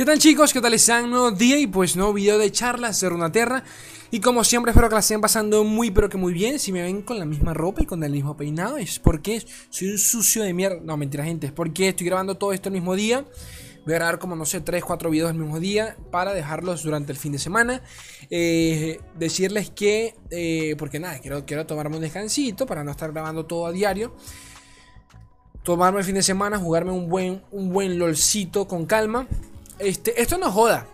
¿Qué tal chicos? ¿Qué tal están? Nuevo día y pues nuevo video de charlas de Runaterra Y como siempre espero que la estén pasando muy pero que muy bien Si me ven con la misma ropa y con el mismo peinado Es porque soy un sucio de mierda No, mentira gente, es porque estoy grabando todo esto el mismo día Voy a grabar como, no sé, 3, 4 videos el mismo día para dejarlos durante el fin de semana. Eh, decirles que, eh, porque nada, quiero, quiero tomarme un descansito para no estar grabando todo a diario tomarme el fin de semana, jugarme un buen, un buen lolcito con calma. Este, esto no joda.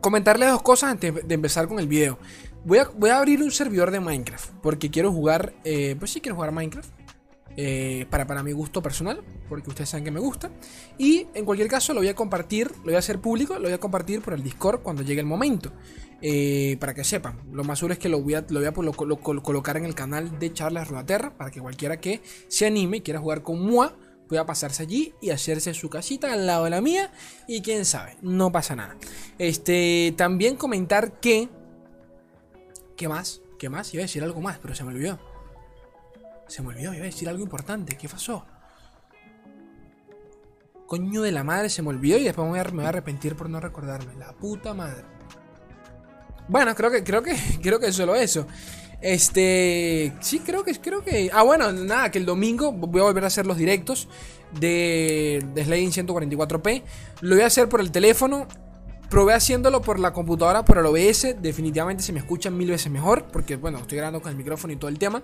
Comentarles dos cosas antes de empezar con el video. Voy a, voy a abrir un servidor de Minecraft. Porque quiero jugar. Eh, pues sí, quiero jugar Minecraft. Eh, para, para mi gusto personal. Porque ustedes saben que me gusta. Y en cualquier caso lo voy a compartir. Lo voy a hacer público. Lo voy a compartir por el Discord cuando llegue el momento. Eh, para que sepan. Lo más seguro es que lo voy a, lo voy a colocar en el canal de Charlas Ruaterra. Para que cualquiera que se anime y quiera jugar con Mua Puede pasarse allí y hacerse su casita al lado de la mía. Y quién sabe, no pasa nada. Este, también comentar que. ¿Qué más? ¿Qué más? Iba a decir algo más, pero se me olvidó. Se me olvidó, iba a decir algo importante. ¿Qué pasó? Coño de la madre, se me olvidó y después me voy a, me voy a arrepentir por no recordarme. La puta madre. Bueno, creo que, creo que, creo que solo eso. Este, sí, creo que, creo que. Ah, bueno, nada, que el domingo voy a volver a hacer los directos de, de Sliding 144p. Lo voy a hacer por el teléfono. Probé haciéndolo por la computadora, por el OBS. Definitivamente se me escucha mil veces mejor. Porque, bueno, estoy grabando con el micrófono y todo el tema.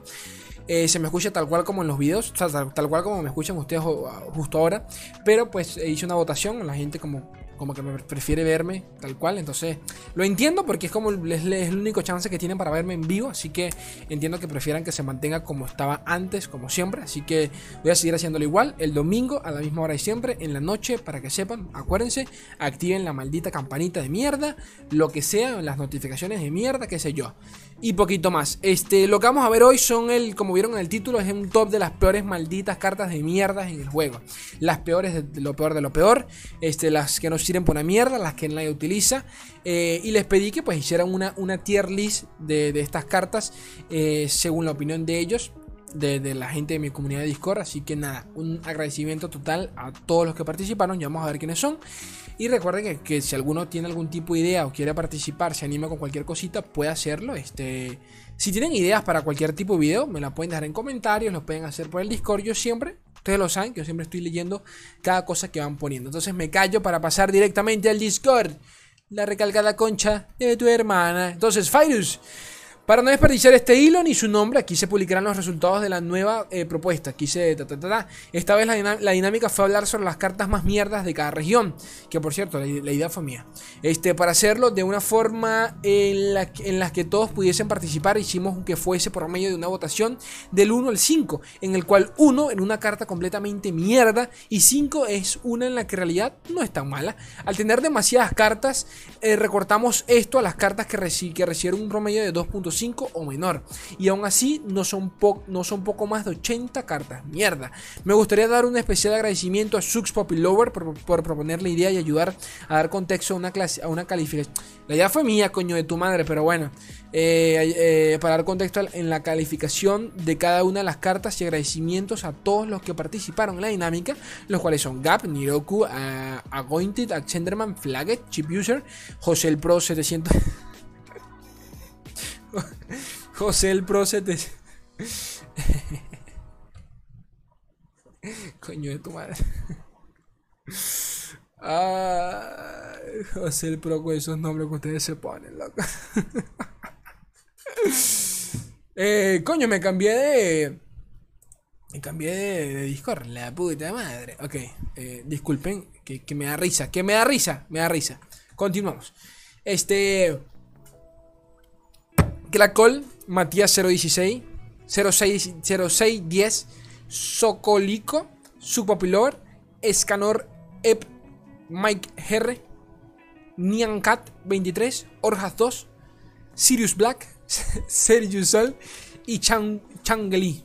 Eh, se me escucha tal cual como en los videos. O sea, tal, tal cual como me escuchan ustedes justo ahora. Pero pues hice una votación. La gente como como que me prefiere verme tal cual. Entonces, lo entiendo porque es como es, el único chance que tienen para verme en vivo. Así que entiendo que prefieran que se mantenga como estaba antes, como siempre. Así que voy a seguir haciéndolo igual el domingo a la misma hora y siempre, en la noche, para que sepan. Acuérdense, activen la maldita campanita de mierda, lo que sea, las notificaciones de mierda, qué sé yo. Y poquito más. Este, lo que vamos a ver hoy son el, como vieron en el título, es un top de las peores malditas cartas de mierda en el juego. Las peores de lo peor de lo peor. Este, las que nos sirven por una mierda, las que nadie utiliza. Eh, y les pedí que pues hicieran una, una tier list de, estas cartas eh, según la opinión de ellos. De, la gente de mi comunidad de Discord. Así que nada, un agradecimiento total a todos los que participaron. Ya vamos a ver quiénes son. Y recuerden que, si alguno tiene algún tipo de idea o quiere participar, se anima con cualquier cosita, puede hacerlo. Este, si tienen ideas para cualquier tipo de video, me la pueden dejar en comentarios, lo pueden hacer por el Discord. Yo siempre Ustedes lo saben, que yo siempre estoy leyendo cada cosa que van poniendo. Entonces me callo para pasar directamente al Discord. La recalcada concha de tu hermana. Entonces, Fyrus. Para no desperdiciar este hilo ni su nombre, aquí se publicarán los resultados de la nueva eh, propuesta. Aquí se. Esta vez la, dinámica fue hablar sobre las cartas más mierdas de cada región. Que por cierto, la, idea fue mía. Este, para hacerlo de una forma en la, que todos pudiesen participar, hicimos que fuese por medio de una votación del 1 al 5. En el cual 1 en una carta completamente mierda y 5 es una en la que en realidad no es tan mala. Al tener demasiadas cartas, eh, recortamos esto a las cartas que, que recibieron un promedio de 2.5 o menor. Y aún así no son, no son poco más de 80 cartas. Mierda. Me gustaría dar un especial agradecimiento a Sux Poppy Lover por, proponer la idea y ayudar a dar contexto a una, clase, a una calificación. La idea fue mía, coño de tu madre, pero bueno. Eh, eh, para dar contexto en la calificación de cada una de las cartas y agradecimientos a todos los que participaron en la dinámica, los cuales son Gap, Niroku, Agointed, Accenderman, Flagget, Chip User, José el Pro 700. José el Pro Coño de tu madre. José el Pro con esos nombres que ustedes se ponen, loco. eh, coño, me cambié de. Me cambié de, Discord, la puta madre. Ok, eh, disculpen, que, que me da risa, que me da risa, me da risa. Continuamos. Este. Clacol, Matías 016, 06, 0610, Socolico, Subpopilor, Escanor Ep, Mike R, Niancat 23, Orjas 2, Sirius Black, Sergius Sol y Chang, Changeli.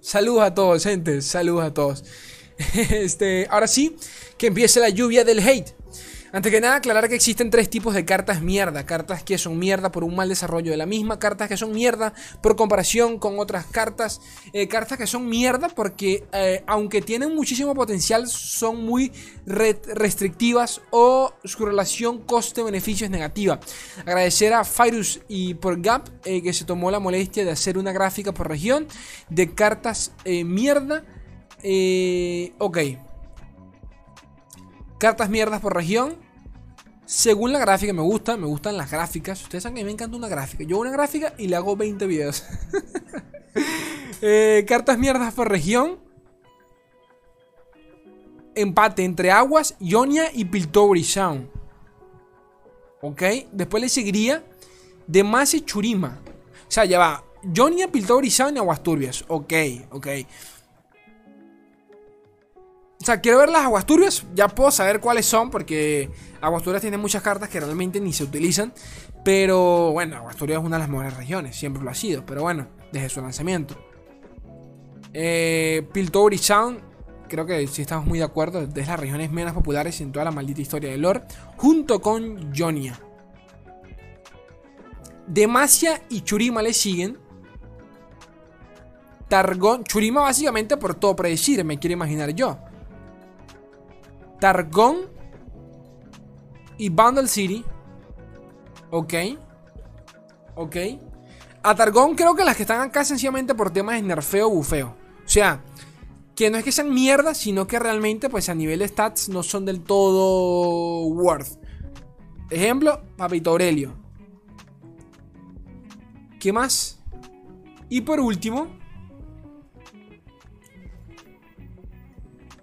Saludos a todos, gente. Saludos a todos. Este, ahora sí, que empiece la lluvia del hate. Antes que nada, aclarar que existen tres tipos de cartas mierda. Cartas que son mierda por un mal desarrollo de la misma. Cartas que son mierda por comparación con otras cartas. Eh, cartas que son mierda porque, eh, aunque tienen muchísimo potencial, son muy restrictivas o su relación coste-beneficio es negativa. Agradecer a Fyrus y por Gap eh, que se tomó la molestia de hacer una gráfica por región de cartas mierda. ok. Cartas mierdas por región. Según la gráfica, me gusta, me gustan las gráficas. Ustedes saben que me encanta una gráfica. Yo una gráfica y le hago 20 videos. Eh, cartas mierdas por región. Empate entre Aguas, Ionia y Piltover Sound. Ok. Después le seguiría Demasi Churima. O sea, ya va. Ionia, Piltover Sound y Aguas Turbias. Ok, ok. O sea, quiero ver las aguas turbias. Ya puedo saber cuáles son. Porque aguas turbias tiene muchas cartas que realmente ni se utilizan. Pero bueno, aguas turbias es una de las mejores regiones. Siempre lo ha sido. Pero bueno, desde su lanzamiento. Eh, Sound. Creo que sí estamos muy de acuerdo. Es de las regiones menos populares en toda la maldita historia de lore. Junto con Jonia. Demacia y Churima le siguen. Targón. Churima básicamente por todo predecir, me quiero imaginar yo. Targón y Bundle City. Ok. Ok. A Targón creo que las que están acá sencillamente por temas de nerfeo o bufeo. O sea, que no es que sean mierda, sino que realmente pues a nivel de stats no son del todo worth. Ejemplo, Papito Aurelio. ¿Qué más? Y por último,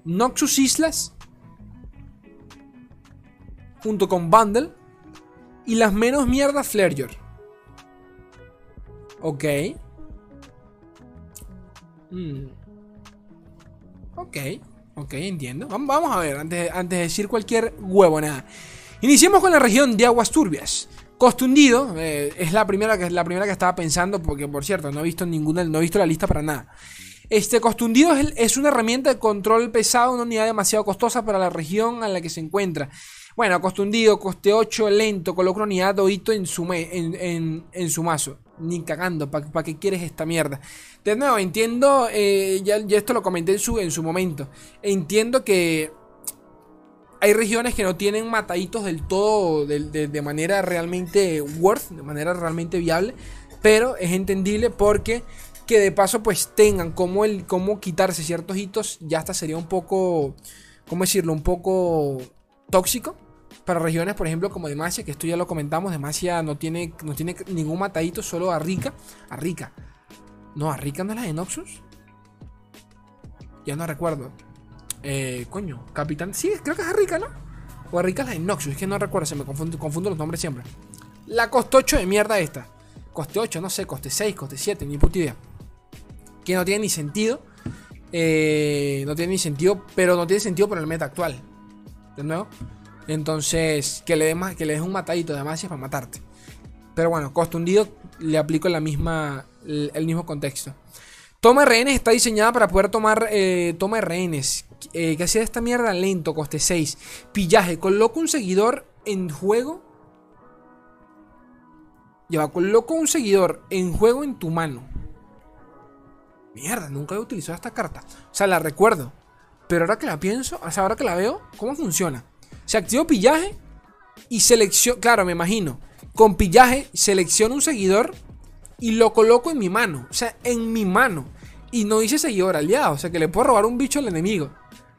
Noxus Islas junto con Bundle. Y las menos mierdas Flareyor. Ok. Mm. Ok, ok, entiendo. Vamos a ver, antes, antes de decir cualquier huevo, nada. Iniciemos con la región de aguas turbias. Costundido eh, es la primera, que, la primera que estaba pensando, porque por cierto, no he visto ninguna, no he visto la lista para nada. Este Costundido es, es una herramienta de control pesado, una unidad demasiado costosa para la región a la que se encuentra. Bueno, costundido, coste 8, lento, coloca una unidad de en su, en, su mazo. Ni cagando, ¿para qué quieres esta mierda? De nuevo, entiendo, eh, ya, esto lo comenté en su, en su momento. Entiendo que hay regiones que no tienen mataditos del todo de, manera realmente worth, de manera realmente viable. Pero es entendible porque que de paso pues tengan como, el, como quitarse ciertos hitos, ya hasta sería un poco, ¿cómo decirlo? Un poco tóxico para regiones, por ejemplo, como Demacia, que esto ya lo comentamos, Demacia no tiene, no tiene ningún matadito, solo a Rica. A Rica. No, a Rica no es la de Noxus. Ya no recuerdo. Eh, coño, Capitán. Sí, creo que es a Rica, ¿no? O a Rica es la de Noxus, es que no recuerdo, se me confundo, los nombres siempre. La coste 8 de mierda esta. Coste 8, no sé, coste 6, coste 7, ni puta idea. Que no tiene ni sentido. Eh, no tiene ni sentido, pero no tiene sentido por el meta actual. ¿De nuevo? Entonces, que le, des que le des un matadito de es para matarte. Pero bueno, costo hundido le aplico la misma, el, mismo contexto. Toma de rehenes está diseñada para poder tomar eh, toma de rehenes. Eh, que hacía esta mierda lento, coste 6. Pillaje, coloco un seguidor en juego. Lleva, coloco un seguidor en juego en tu mano. Mierda, nunca he utilizado esta carta. O sea, la recuerdo. Pero ahora que la pienso, o sea, ahora que la veo, ¿cómo funciona? Se activó pillaje y selecciono, claro, me imagino, con pillaje selecciono un seguidor y lo coloco en mi mano, o sea, en mi mano. Y no dice seguidor aliado, o sea que le puedo robar un bicho al enemigo.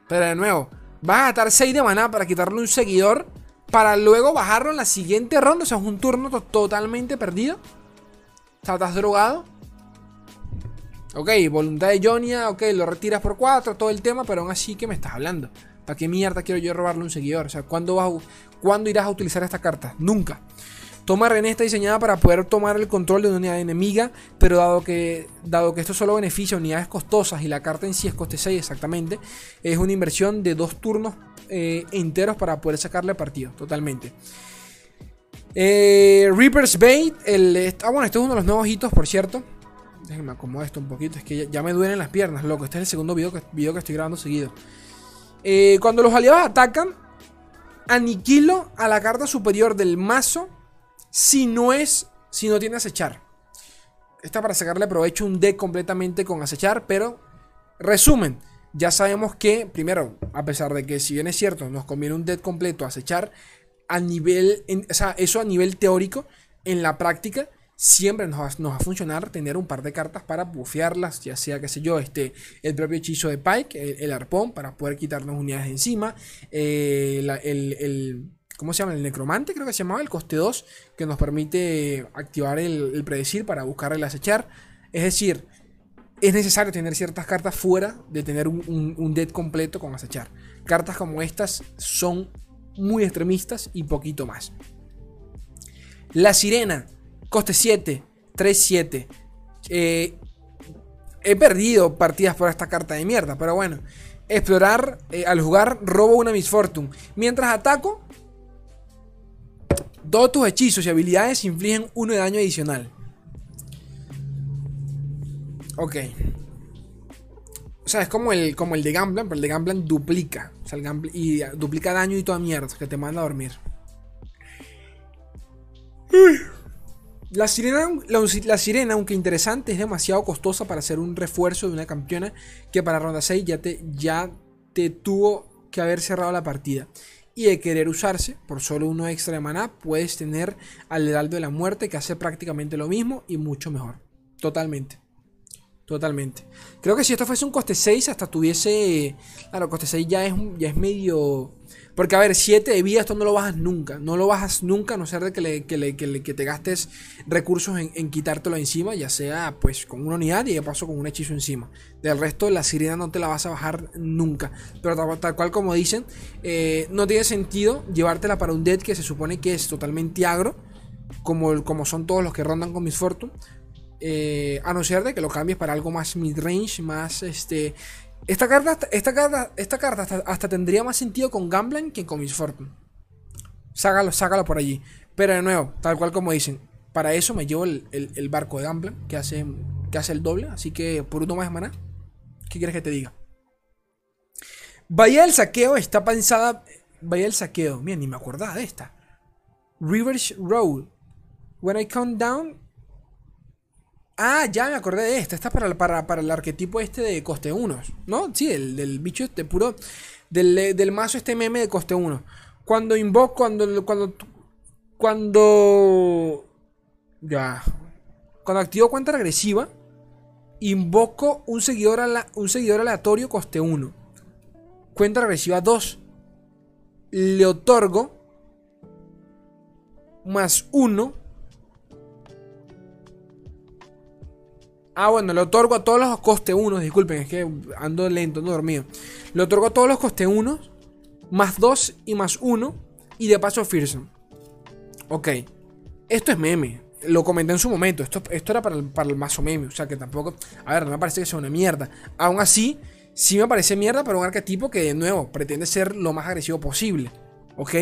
Pero de nuevo, vas a gastar 6 de maná para quitarle un seguidor para luego bajarlo en la siguiente ronda, o sea, es un turno totalmente perdido. O estás drogado. Ok, voluntad de Jonia, ok, lo retiras por 4, todo el tema, pero aún así que me estás hablando. ¿Para qué mierda quiero yo robarle un seguidor? O sea, ¿cuándo, vas ¿cuándo irás a utilizar esta carta? Nunca. Toma René está diseñada para poder tomar el control de una unidad enemiga, pero dado que, dado que esto solo beneficia a unidades costosas y la carta en sí es coste 6 exactamente, es una inversión de dos turnos eh, enteros para poder sacarle partido, totalmente. Eh, Reaper's Bait, ah, bueno, este es uno de los nuevos hitos, por cierto. Déjenme acomodar esto un poquito, es que ya, me duelen las piernas, loco. Este es el segundo video que, video que estoy grabando seguido. Eh, cuando los aliados atacan, aniquilo a la carta superior del mazo si no es, si no tiene acechar. Esta para sacarle provecho un deck completamente con acechar, pero resumen, ya sabemos que, primero, a pesar de que si bien es cierto, nos conviene un deck completo acechar, a nivel, o sea, eso a nivel teórico, en la práctica, siempre nos va, a funcionar tener un par de cartas para bufearlas, ya sea, qué sé yo, este, el propio hechizo de Pike, el, arpón, para poder quitarnos unidades de encima, eh, el, ¿cómo se llama? El necromante, creo que se llamaba, el coste 2, que nos permite activar el, predecir para buscar el acechar. Es decir, es necesario tener ciertas cartas fuera de tener un, un, un dead completo con acechar. Cartas como estas son muy extremistas y poquito más. La sirena Coste 7, 3-7. Eh, he perdido partidas por esta carta de mierda, pero bueno. Explorar, eh, al jugar, robo una Miss Fortune. Mientras ataco, todos tus hechizos y habilidades infligen uno de daño adicional. Ok. O sea, es como el, como el de Gamblan, pero el de Gamblan duplica. O sea, el y duplica daño y toda mierda que te manda a dormir. La sirena, la, sirena, aunque interesante, es demasiado costosa para ser un refuerzo de una campeona que para ronda 6 ya te, ya te tuvo que haber cerrado la partida. Y de querer usarse por solo uno extra de maná, puedes tener al Heraldo de la Muerte que hace prácticamente lo mismo y mucho mejor. Totalmente. Totalmente. Creo que si esto fuese un coste 6, hasta tuviese. Claro, coste 6 ya es, ya es medio. Porque, a ver, 7 de vida, esto no lo bajas nunca. No lo bajas nunca, a no ser de que, le, que, te gastes recursos en, quitártelo encima, ya sea pues con una unidad y de paso con un hechizo encima. Del resto, la sirena no te la vas a bajar nunca. Pero tal, cual como dicen, eh, no tiene sentido llevártela para un dead que se supone que es totalmente agro, como, como son todos los que rondan con Miss Fortune. Eh, a no ser de que lo cambies para algo más mid-range, más este esta carta, esta carta, esta carta hasta, tendría más sentido con Gambling que con Miss Fortune. Sácalo, sácalo por allí. Pero de nuevo, tal cual como dicen, para eso me llevo el, barco de Gambling que hace, que hace el doble. Así que por uno más maná, ¿qué quieres que te diga? Bahía del Saqueo está pensada. Bahía del Saqueo, mira, ni me acordaba de esta. Rivers Road. When I come down, Ah, ya me acordé de esta. Esta es para, para, para el arquetipo este de coste 1. ¿No? Sí, el, del bicho este puro. Del, del, mazo este meme de coste 1. Cuando invoco. Cuando. Cuando. Cuando. Ya. Cuando activo cuenta regresiva. Invoco un seguidor, un seguidor aleatorio coste 1. Cuenta regresiva 2. Le otorgo. Más 1 Ah, bueno, le otorgo a todos los coste 1. Disculpen, es que ando lento, ando dormido. Le otorgo a todos los coste 1. Más 2 y más 1. Y de paso Fearsome. Ok. Esto es meme. Lo comenté en su momento. Esto, esto era para el, para el mazo meme. O sea que tampoco. A ver, no me parece que sea una mierda. Aún así, sí me parece mierda para un arquetipo que, de nuevo, pretende ser lo más agresivo posible. ¿Ok?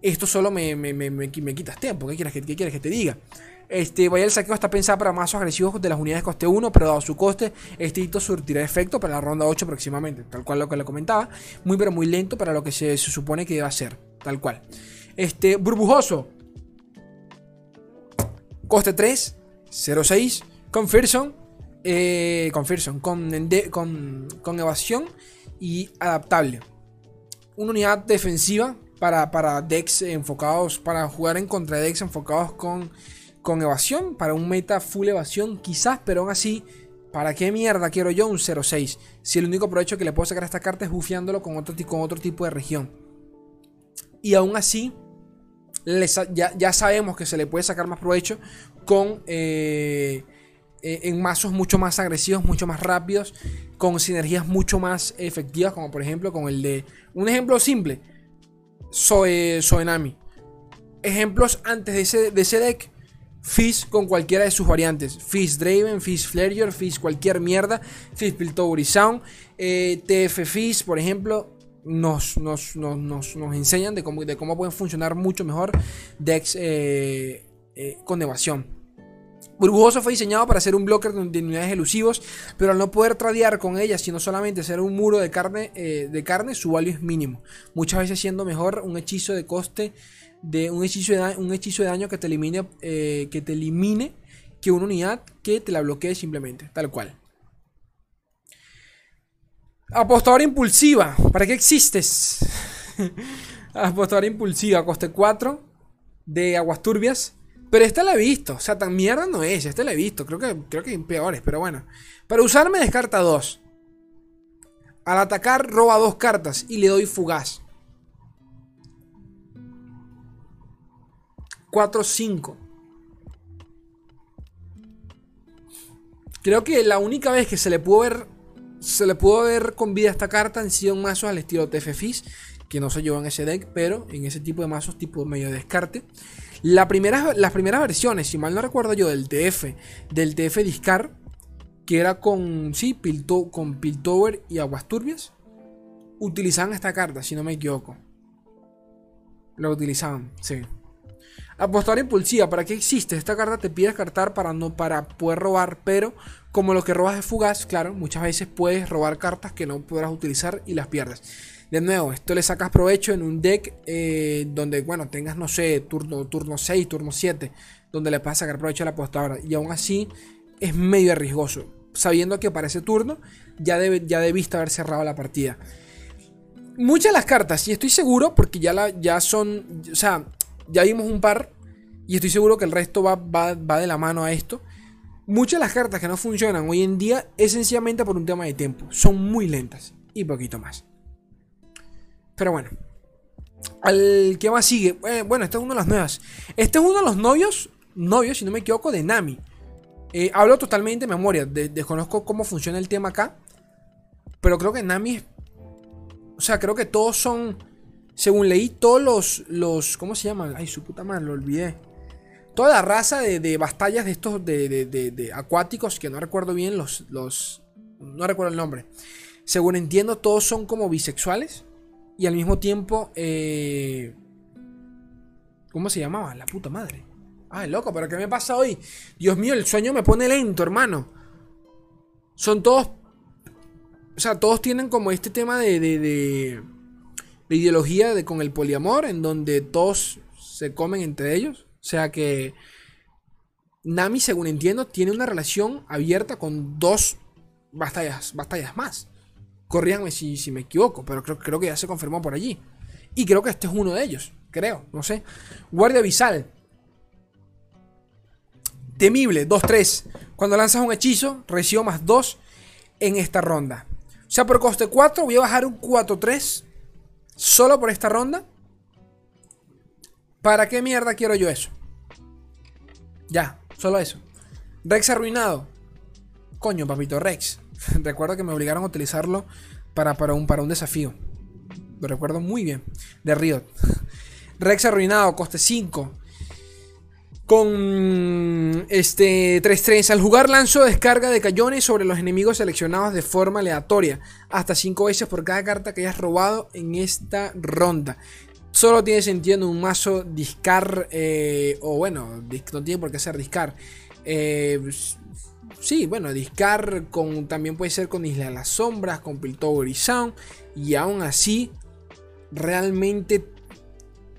Esto solo me, me, me, me quitas tiempo. ¿Qué quieres, que, qué quieres que te diga? Este, vaya el saqueo está pensado para mazos agresivos de las unidades coste 1, pero dado su coste, este hito surtirá efecto para la ronda 8 aproximadamente, tal cual lo que le comentaba. Muy pero muy lento para lo que se, supone que debe ser, tal cual. Este, burbujoso. Coste 3, 0.6, con Fearson, eh, con Fearson, con, con, con evasión y adaptable. Una unidad defensiva para, para decks enfocados, para jugar en contra decks enfocados con con evasión, para un meta full evasión quizás, pero aún así, ¿para qué mierda quiero yo un 0-6? Si el único provecho que le puedo sacar a esta carta es bufiándolo con otro, con otro tipo de región. Y aún así, ya, sabemos que se le puede sacar más provecho con... Eh, eh, en mazos mucho más agresivos, mucho más rápidos, con sinergias mucho más efectivas, como por ejemplo con el de... Un ejemplo simple, Soe, Soenami. Ejemplos antes de ese, de ese deck, Fizz con cualquiera de sus variantes. Fizz Draven, Fizz Flareor, Fizz cualquier mierda. Fizz Piltover Sound. Eh, TF Fizz, por ejemplo. Nos, nos, enseñan de cómo, de cómo pueden funcionar mucho mejor decks eh, eh, con evasión. Burbujoso fue diseñado para ser un blocker de unidades elusivos, pero al no poder tradear con ellas, sino solamente ser un muro de carne, de carne, su value es mínimo. Muchas veces siendo mejor un hechizo de coste de un hechizo de, un hechizo de daño que te elimine eh, que te elimine que una unidad que te la bloquee simplemente, tal cual. Apostadora impulsiva, ¿para qué existes? Apostadora impulsiva, coste 4 de aguas turbias. Pero esta la he visto. O sea, tan mierda no es. Esta la he visto. Creo que, creo que hay peores, pero bueno. Para usarme descarta 2. Al atacar roba dos cartas y le doy fugaz. 4-5. Creo que la única vez que se le pudo ver. Se le pudo ver con vida esta carta han sido mazos al estilo TF Que no se llevan en ese deck, pero en ese tipo de mazos, tipo medio descarte. La primera, las primeras versiones, si mal no recuerdo yo, del TF, del TF Discar, que era con, sí, Pilto, con Piltover y Aguas Turbias, utilizaban esta carta, si no me equivoco. Lo utilizaban, sí. Apostar impulsiva, ¿para qué existe? Esta carta te pide descartar para, no, para poder robar, pero como lo que robas es fugaz, claro, muchas veces puedes robar cartas que no podrás utilizar y las pierdes. De nuevo, esto le sacas provecho en un deck eh, donde, bueno, tengas, no sé, turno, turno 6, turno 7, donde le puedas sacar provecho a la apostadora. Y aún así es medio arriesgoso, sabiendo que para ese turno ya, debe, ya debiste haber cerrado la partida. Muchas de las cartas, y estoy seguro, porque ya, la, ya son, o sea, ya vimos un par, y estoy seguro que el resto va, va, va de la mano a esto. Muchas de las cartas que no funcionan hoy en día es sencillamente por un tema de tiempo. Son muy lentas y poquito más. Pero bueno. Al que más sigue. Eh, bueno, este es uno de las nuevas. Este es uno de los novios. Novios, si no me equivoco, de Nami. Eh, hablo totalmente de memoria. desconozco cómo funciona el tema acá. Pero creo que Nami. O sea, creo que todos son. Según leí, todos los. los ¿Cómo se llaman? Ay, su puta madre, lo olvidé. Toda la raza de, de batallas de estos de, de, acuáticos, que no recuerdo bien los, los. No recuerdo el nombre. Según entiendo, todos son como bisexuales. Y al mismo tiempo, eh, ¿cómo se llamaba? La puta madre. Ay, loco, pero ¿qué me pasa hoy? Dios mío, el sueño me pone lento, hermano. Son todos... O sea, todos tienen como este tema de, de, de, ideología de, con el poliamor, en donde todos se comen entre ellos. O sea que Nami, según entiendo, tiene una relación abierta con dos batallas, batallas más. Corríanme si, si me equivoco, pero creo, creo que ya se confirmó por allí. Y creo que este es uno de ellos. Creo, no sé. Guardia Visal. Temible, 2-3. Cuando lanzas un hechizo, recibo más 2 en esta ronda. O sea, por coste 4 voy a bajar un 4-3 solo por esta ronda. ¿Para qué mierda quiero yo eso? Ya, solo eso. Rex arruinado. Coño, papito Rex. recuerdo que me obligaron a utilizarlo para, para, un, para un desafío. Lo recuerdo muy bien. De Riot. Rex arruinado, coste 5. Con este 3-3. Al jugar lanzo descarga de cañones sobre los enemigos seleccionados de forma aleatoria. Hasta 5 veces por cada carta que hayas robado en esta ronda. Solo tiene sentido en un mazo discar. Eh, o bueno, no tiene por qué ser discar. Eh, sí, bueno, Discar con, también puede ser con Isla de las Sombras, con Piltover y Sound. Y aún así, realmente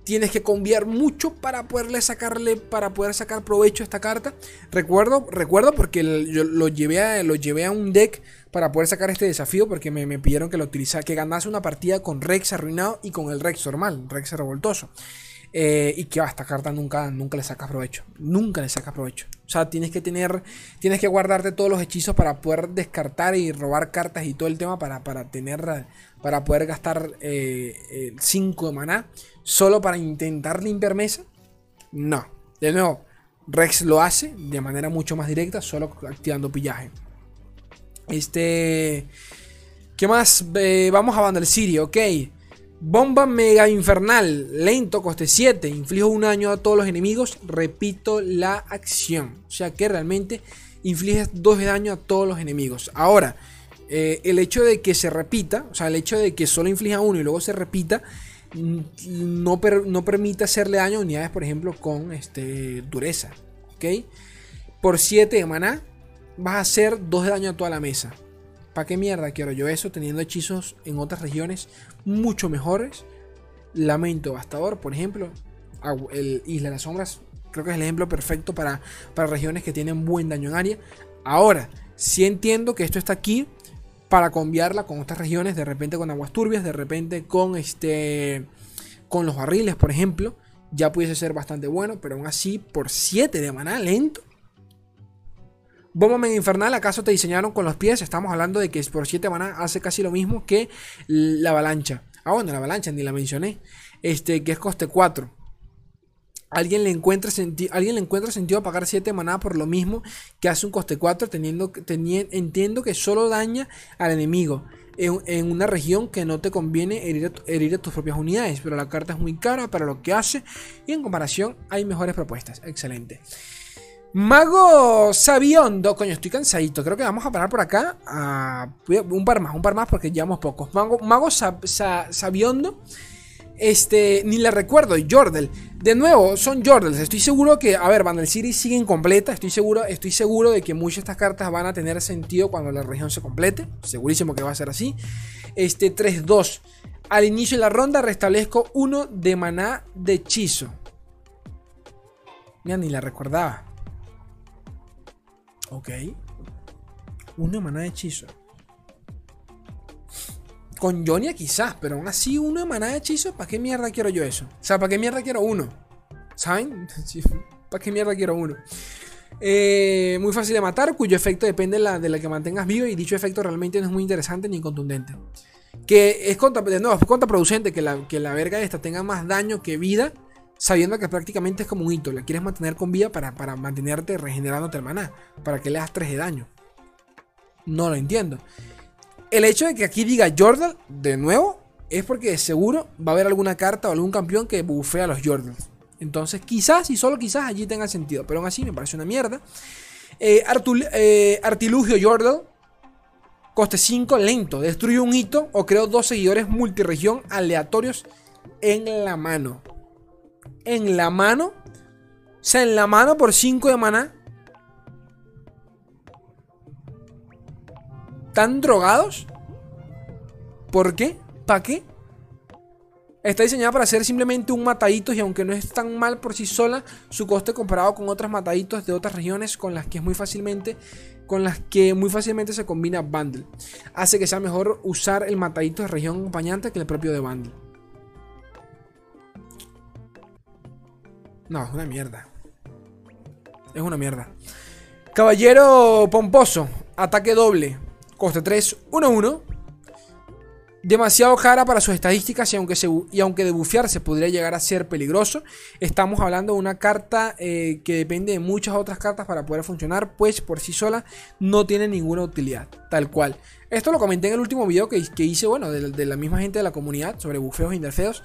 tienes que conviar mucho para poderle sacarle, para poder sacar provecho a esta carta. Recuerdo, recuerdo porque yo lo llevé, a, lo llevé a un deck para poder sacar este desafío porque me, pidieron que lo utilizara, que ganase una partida con Rex arruinado y con el Rex normal, Rex revoltoso. Eh, y que a esta carta nunca, nunca le sacas provecho. Nunca le sacas provecho. O sea, tienes que tener. Tienes que guardarte todos los hechizos para poder descartar y robar cartas y todo el tema para, para tener. Para poder gastar 5 eh, de maná. Solo para intentar limpiar mesa. No. De nuevo, Rex lo hace de manera mucho más directa, solo activando pillaje. Este. ¿Qué más? Vamos a Vandal ok. Bomba mega infernal, lento, coste 7, inflijo un daño a todos los enemigos, repito la acción. O sea que realmente infliges 2 de daño a todos los enemigos. Ahora, eh, el hecho de que se repita, o sea, el hecho de que solo inflija uno y luego se repita, no, no permite hacerle daño a unidades, por ejemplo, con este, dureza. ¿Ok? por 7 de maná, vas a hacer 2 de daño a toda la mesa. ¿Para qué mierda quiero yo eso teniendo hechizos en otras regiones mucho mejores? Lamento Bastador, por ejemplo. El Isla de las Sombras, creo que es el ejemplo perfecto para, para regiones que tienen buen daño en área. Ahora, si entiendo que esto está aquí para cambiarla con otras regiones, de repente con aguas turbias, de repente con este con los barriles, por ejemplo, ya pudiese ser bastante bueno, pero aún así por 7 de maná lento. Bomberman Infernal, ¿acaso te diseñaron con los pies? Estamos hablando de que por 7 maná hace casi lo mismo que la avalancha. Ah, bueno, la avalancha ni la mencioné. Este, que es coste 4. ¿Alguien le, encuentra ¿Alguien le encuentra sentido a pagar 7 maná por lo mismo que hace un coste 4? Teniendo, entiendo que solo daña al enemigo en, una región que no te conviene herir a, tus propias unidades. Pero la carta es muy cara para lo que hace y en comparación hay mejores propuestas. Excelente. Mago Sabiondo, coño, estoy cansadito. Creo que vamos a parar por acá. un par más, un par más porque llevamos pocos. Mago, Mago Sabiondo este, ni la recuerdo, Jordel. De nuevo, son Jordels. Estoy seguro que, a ver, Vandal City sigue incompleta. Estoy seguro, estoy seguro de que muchas de estas cartas van a tener sentido cuando la región se complete. Segurísimo que va a ser así. Este 3-2. Al inicio de la ronda restablezco uno de maná de hechizo. Mira, ni la recordaba. Ok. Uno de maná de hechizo. Con Jonia quizás, pero aún así uno de maná de hechizo, ¿para qué mierda quiero yo eso? O sea, ¿para qué mierda quiero uno? ¿Saben? ¿Para qué mierda quiero uno? Eh, muy fácil de matar, cuyo efecto depende de la, de la, que mantengas vivo y dicho efecto realmente no es muy interesante ni contundente. Que es, contra, nuevo, es contraproducente que la, que la verga esta tenga más daño que vida, sabiendo que prácticamente es como un hito. La quieres mantener con vida para, para mantenerte regenerándote el maná, para que le das 3 de daño. No lo entiendo. El hecho de que aquí diga Jordan, de nuevo, es porque seguro va a haber alguna carta o algún campeón que bufea a los Jordans. Entonces, quizás y solo quizás allí tenga sentido. Pero aún así me parece una mierda. Eh, eh, artilugio Jordan. Coste 5, lento. Destruye un hito o creo dos seguidores multiregión aleatorios en la mano. En la mano. O sea, en la mano por 5 de maná. ¿Están drogados? ¿Por qué? ¿Para qué? Está diseñada para ser simplemente un mataditos y aunque no es tan mal por sí sola, su coste comparado con otras mataditos de otras regiones con las que es muy fácilmente con las que muy fácilmente se combina bundle. Hace que sea mejor usar el matadito de región acompañante que el propio de bundle. No, es una mierda. Es una mierda. Caballero pomposo, ataque doble. Coste 3, 1, 1. Demasiado cara para sus estadísticas y aunque, se, y aunque de bufearse podría llegar a ser peligroso, estamos hablando de una carta eh, que depende de muchas otras cartas para poder funcionar, pues por sí sola no tiene ninguna utilidad, tal cual. Esto lo comenté en el último video que, hice, bueno, de, la misma gente de la comunidad sobre bufeos e interfeos.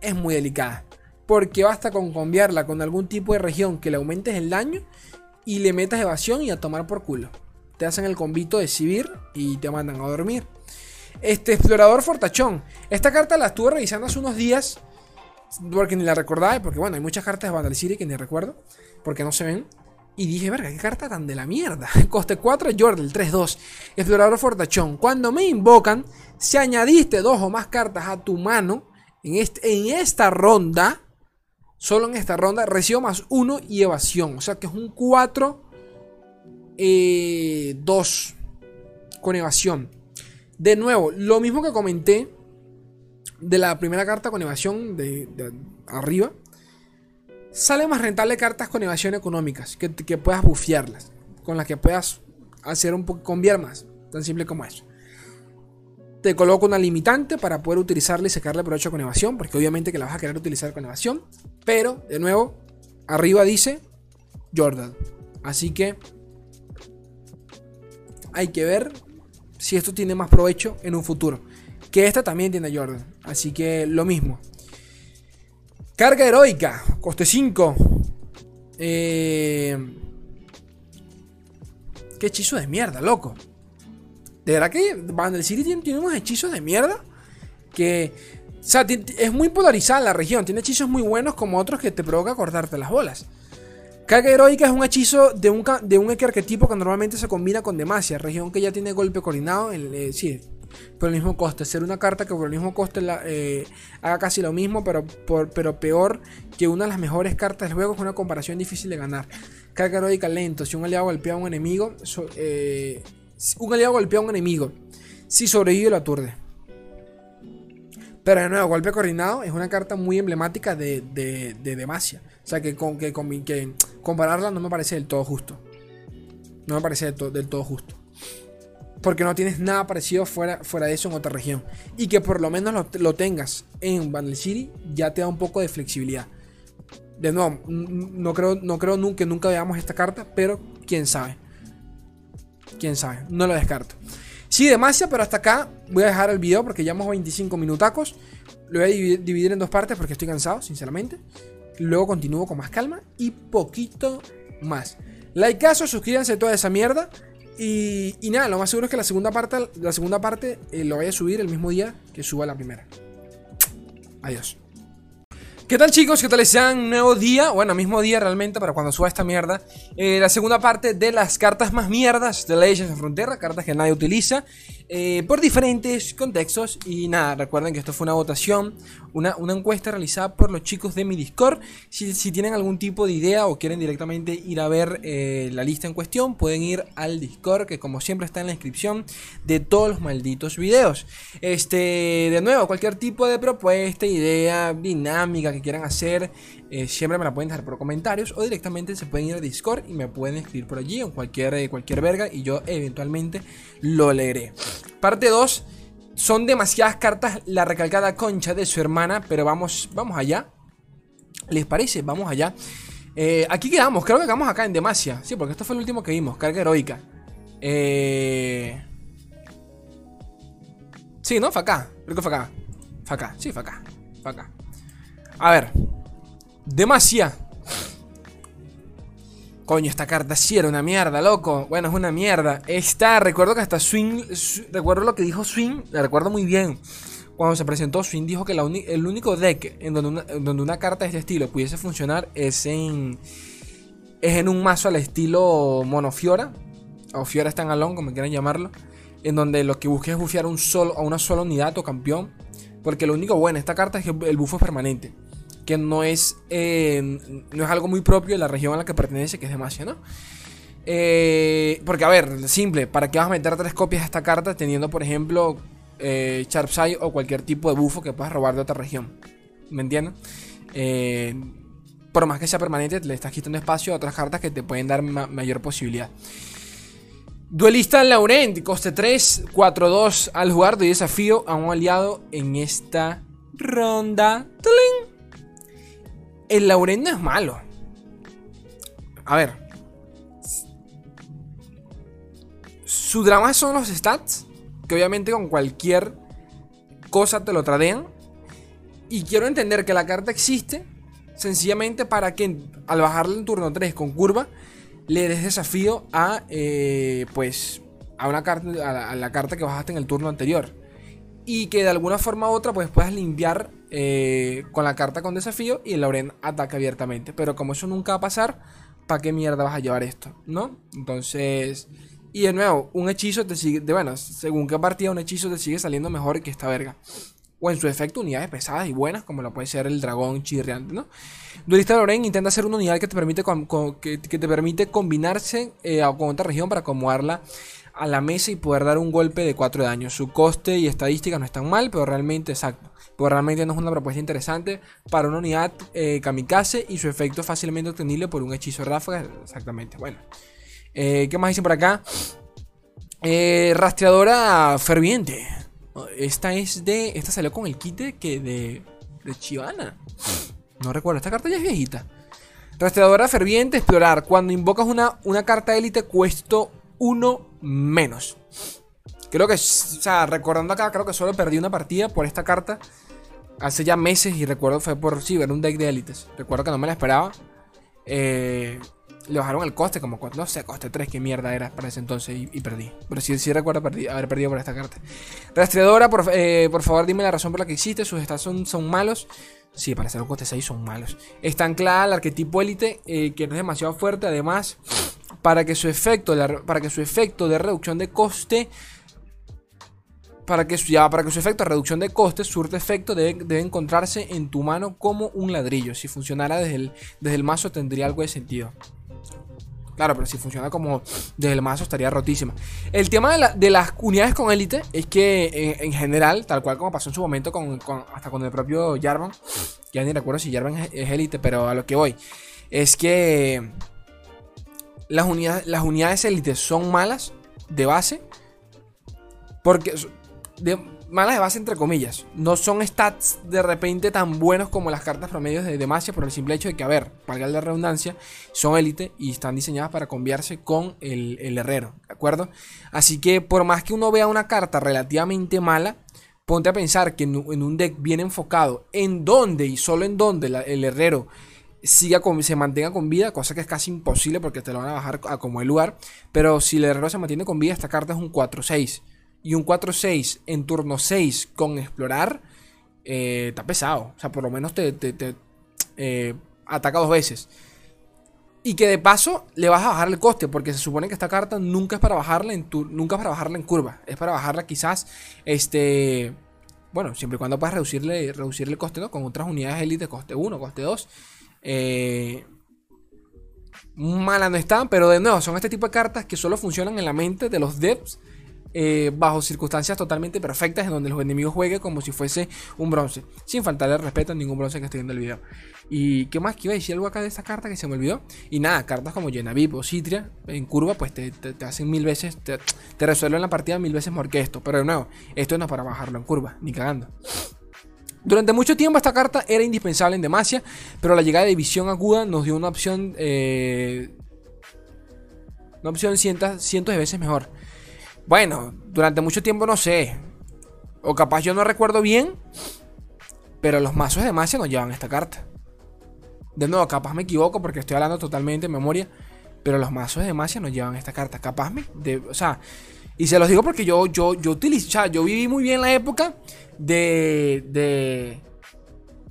Es muy delicada, porque basta con cambiarla con algún tipo de región que le aumentes el daño y le metas evasión y a tomar por culo te hacen el convito de Sibir y te mandan a dormir. Este explorador fortachón. Esta carta la estuve revisando hace unos días. Porque ni la recordaba. Porque bueno, hay muchas cartas de Vandal City que ni recuerdo. Porque no se ven. Y dije, verga, qué carta tan de la mierda. Coste 4 Jordel 3-2. Explorador fortachón. Cuando me invocan, si añadiste dos o más cartas a tu mano en, este, en esta ronda, solo en esta ronda, recibo más 1 y evasión. O sea que es un 4 2 eh, con evasión. De nuevo, lo mismo que comenté de la primera carta con evasión de, arriba. Sale más rentable cartas con evasión económicas, que, puedas bufearlas, con las que puedas hacer un poco conviar más, tan simple como eso. Te coloco una limitante para poder utilizarla y sacarle provecho con evasión, porque obviamente que la vas a querer utilizar con evasión, pero de nuevo, arriba dice Jordan. Así que hay que ver si esto tiene más provecho en un futuro. Que esta también tiene Jordan. Así que lo mismo. Carga heroica. Coste 5. Eh... Qué hechizo de mierda, loco. De verdad que Vandal City tiene, unos hechizos de mierda. Que. O sea, es muy polarizada la región. Tiene hechizos muy buenos como otros que te provoca cortarte las bolas. Carga heroica es un hechizo de un, de un arquetipo que normalmente se combina con Demacia, región que ya tiene golpe coordinado. Eh, sí, por el mismo coste. Ser una carta que por el mismo coste eh, haga casi lo mismo, pero, pero peor que una de las mejores cartas del juego. Es una comparación difícil de ganar. Carga heroica lento. Si un aliado golpea a un enemigo, eh, un aliado golpea a un enemigo. Si sobrevive, lo aturde. Pero de nuevo, golpe coordinado es una carta muy emblemática de, de, de Demacia. O sea que, con, que, que, compararla no me parece del todo justo. No me parece del, todo justo. Porque no tienes nada parecido fuera, fuera de eso en otra región. Y que por lo menos lo, tengas en Battle City ya te da un poco de flexibilidad. De nuevo, no creo, no creo que nunca veamos esta carta, pero quién sabe. Quién sabe, no lo descarto. Sí, demasiado, pero hasta acá voy a dejar el video porque llevamos 25 minutacos. Lo voy a dividir en dos partes porque estoy cansado, sinceramente. Luego continúo con más calma y poquito más. Likeazo, suscríbanse a toda esa mierda. Y, nada, lo más seguro es que la segunda parte, la segunda parte eh, lo vaya a subir el mismo día que suba la primera. Adiós. ¿Qué tal chicos? ¿Qué tal sean? Nuevo día, bueno, mismo día realmente para cuando suba esta mierda eh, La segunda parte de las cartas más mierdas de Legends of Frontera Cartas que nadie utiliza eh, por diferentes contextos Y nada, recuerden que esto fue una votación una, encuesta realizada por los chicos de mi Discord. Si, tienen algún tipo de idea o quieren directamente ir a ver eh, la lista en cuestión, pueden ir al Discord, que como siempre está en la descripción de todos los malditos videos. Este, de nuevo, cualquier tipo de propuesta, idea, dinámica que quieran hacer, eh, siempre me la pueden dejar por comentarios o directamente se pueden ir al Discord y me pueden escribir por allí en cualquier, eh, cualquier verga y yo eventualmente lo leeré. Parte 2 son demasiadas cartas la recalcada concha de su hermana, pero vamos, vamos allá. ¿Les parece? Vamos allá. Eh, aquí quedamos, creo que quedamos acá en Demacia. Sí, porque esto fue el último que vimos, carga heroica. Sí, ¿no? Fue acá. Creo que fue acá. Fue acá, sí, fue acá. Fue. A ver. Demacia. Coño, esta carta sí era una mierda, loco. Bueno, es una mierda. Esta, recuerdo que hasta Swing. Recuerdo lo que dijo Swing, la recuerdo muy bien. Cuando se presentó, Swing dijo que el único deck en donde, una, carta de este estilo pudiese funcionar es en. Es en un mazo al estilo Monofiora. O Fiora Standalone, como quieran llamarlo. En donde lo que busques es bufear un solo, a una sola unidad o campeón. Porque lo único bueno de esta carta es que el bufo es permanente que no es, eh, no es algo muy propio de la región a la que pertenece, que es Demacia, ¿no? Eh, porque, a ver, simple, ¿para qué vas a meter tres copias de esta carta teniendo, por ejemplo, eh, Sharpside o cualquier tipo de bufo que puedas robar de otra región? ¿Me entiendes? Eh, por más que sea permanente, le estás quitando espacio a otras cartas que te pueden dar mayor posibilidad. Duelista Laurent, coste 3, 4-2 al jugar, doy desafío a un aliado en esta ronda. ¡Tling! El Laurent no es malo. A ver. Su drama son los stats. Que obviamente con cualquier cosa te lo tradean. Y quiero entender que la carta existe sencillamente para que al bajarle en turno 3 con curva le des desafío a eh, pues a una carta a la, carta que bajaste en el turno anterior y que de alguna forma u otra pues puedas limpiar eh, con la carta con desafío y el Lauren ataca abiertamente. Pero como eso nunca va a pasar, ¿para qué mierda vas a llevar esto? ¿No? Entonces... Y de nuevo, un hechizo te sigue... De, bueno, según qué partida un hechizo te sigue saliendo mejor que esta verga. O en su efecto, unidades pesadas y buenas, como lo puede ser el dragón chirriante, ¿no? Duelista Loren intenta hacer una unidad que te permite, que, te permite combinarse eh, con otra región para acomodarla a la mesa y poder dar un golpe de 4 de daño. Su coste y estadística no están mal, pero realmente, exacto. Pero realmente no es una propuesta interesante para una unidad eh, kamikaze y su efecto fácilmente obtenible por un hechizo ráfaga. Exactamente, bueno. Eh, ¿Qué más dicen por acá? Eh, rastreadora ferviente. Esta es de. Esta salió con el kit de, que de, de Chivana. No recuerdo, esta carta ya es viejita. Rastreadora ferviente, explorar. Cuando invocas una, una carta élite, cuesto uno menos. Creo que, o sea, recordando acá, creo que solo perdí una partida por esta carta. Hace ya meses y recuerdo fue por sí, ver un deck de élites. Recuerdo que no me la esperaba. Eh, le bajaron el coste, como no sé, coste 3, qué mierda era para ese entonces y, perdí. Pero sí, sí recuerdo haber perdido por esta carta. Rastreadora, por, eh, por, favor dime la razón por la que existe, sus stats son, son malos. Sí, para hacer un coste 6 son malos. Está anclada al arquetipo élite, eh, que no es demasiado fuerte. Además, para que su efecto, para que su efecto de reducción de coste para que, para que su efecto de reducción de costes surte efecto debe, encontrarse en tu mano como un ladrillo. Si funcionara desde el, desde el mazo tendría algo de sentido. Claro, pero si funciona como desde el mazo estaría rotísima. El tema de, las unidades con élite es que en, general, tal cual como pasó en su momento con, hasta con el propio Jarvan, ya ni recuerdo si Jarvan es élite, pero a lo que voy, es que las unidades, las unidades élite son malas de base porque de malas de base entre comillas. No son stats de repente tan buenos como las cartas promedios de Demacia por el simple hecho de que, a ver, para la redundancia, son élite y están diseñadas para cambiarse con el, herrero, ¿de acuerdo? Así que por más que uno vea una carta relativamente mala, ponte a pensar que en, un deck bien enfocado, en donde y solo en donde el herrero siga se mantenga con vida, cosa que es casi imposible porque te lo van a bajar a como el lugar, pero si el herrero se mantiene con vida, esta carta es un 4-6 y un 4-6 en turno 6 con explorar, eh, está pesado. O sea, por lo menos te, eh, ataca dos veces. Y que de paso le vas a bajar el coste, porque se supone que esta carta nunca es para bajarla en nunca para bajarla en curva. Es para bajarla quizás, este, bueno, siempre y cuando puedas reducirle, reducirle el coste, ¿no? Con otras unidades élite, coste 1, coste 2. Eh, mala no están, pero de nuevo, son este tipo de cartas que solo funcionan en la mente de los devs eh, bajo circunstancias totalmente perfectas en donde los enemigos jueguen como si fuese un bronce. Sin faltarle respeto a ningún bronce que esté viendo el video. Y qué más que iba a decir algo acá de esta carta que se me olvidó. Y nada, cartas como Yenavip o Citria en curva, pues te, hacen mil veces, te, resuelven la partida mil veces mejor que esto. Pero de nuevo, esto no es para bajarlo en curva, ni cagando. Durante mucho tiempo esta carta era indispensable en Demacia, pero la llegada de visión aguda nos dio una opción, eh, una opción cientos, cientos de veces mejor. Bueno, durante mucho tiempo no sé. O capaz yo no recuerdo bien. Pero los mazos de Macia no llevan esta carta. De nuevo, capaz me equivoco porque estoy hablando totalmente de memoria. Pero los mazos de Macia no llevan esta carta. Capaz me. o sea. Y se los digo porque yo, yo, yo utilizo. Yo viví muy bien la época de. De.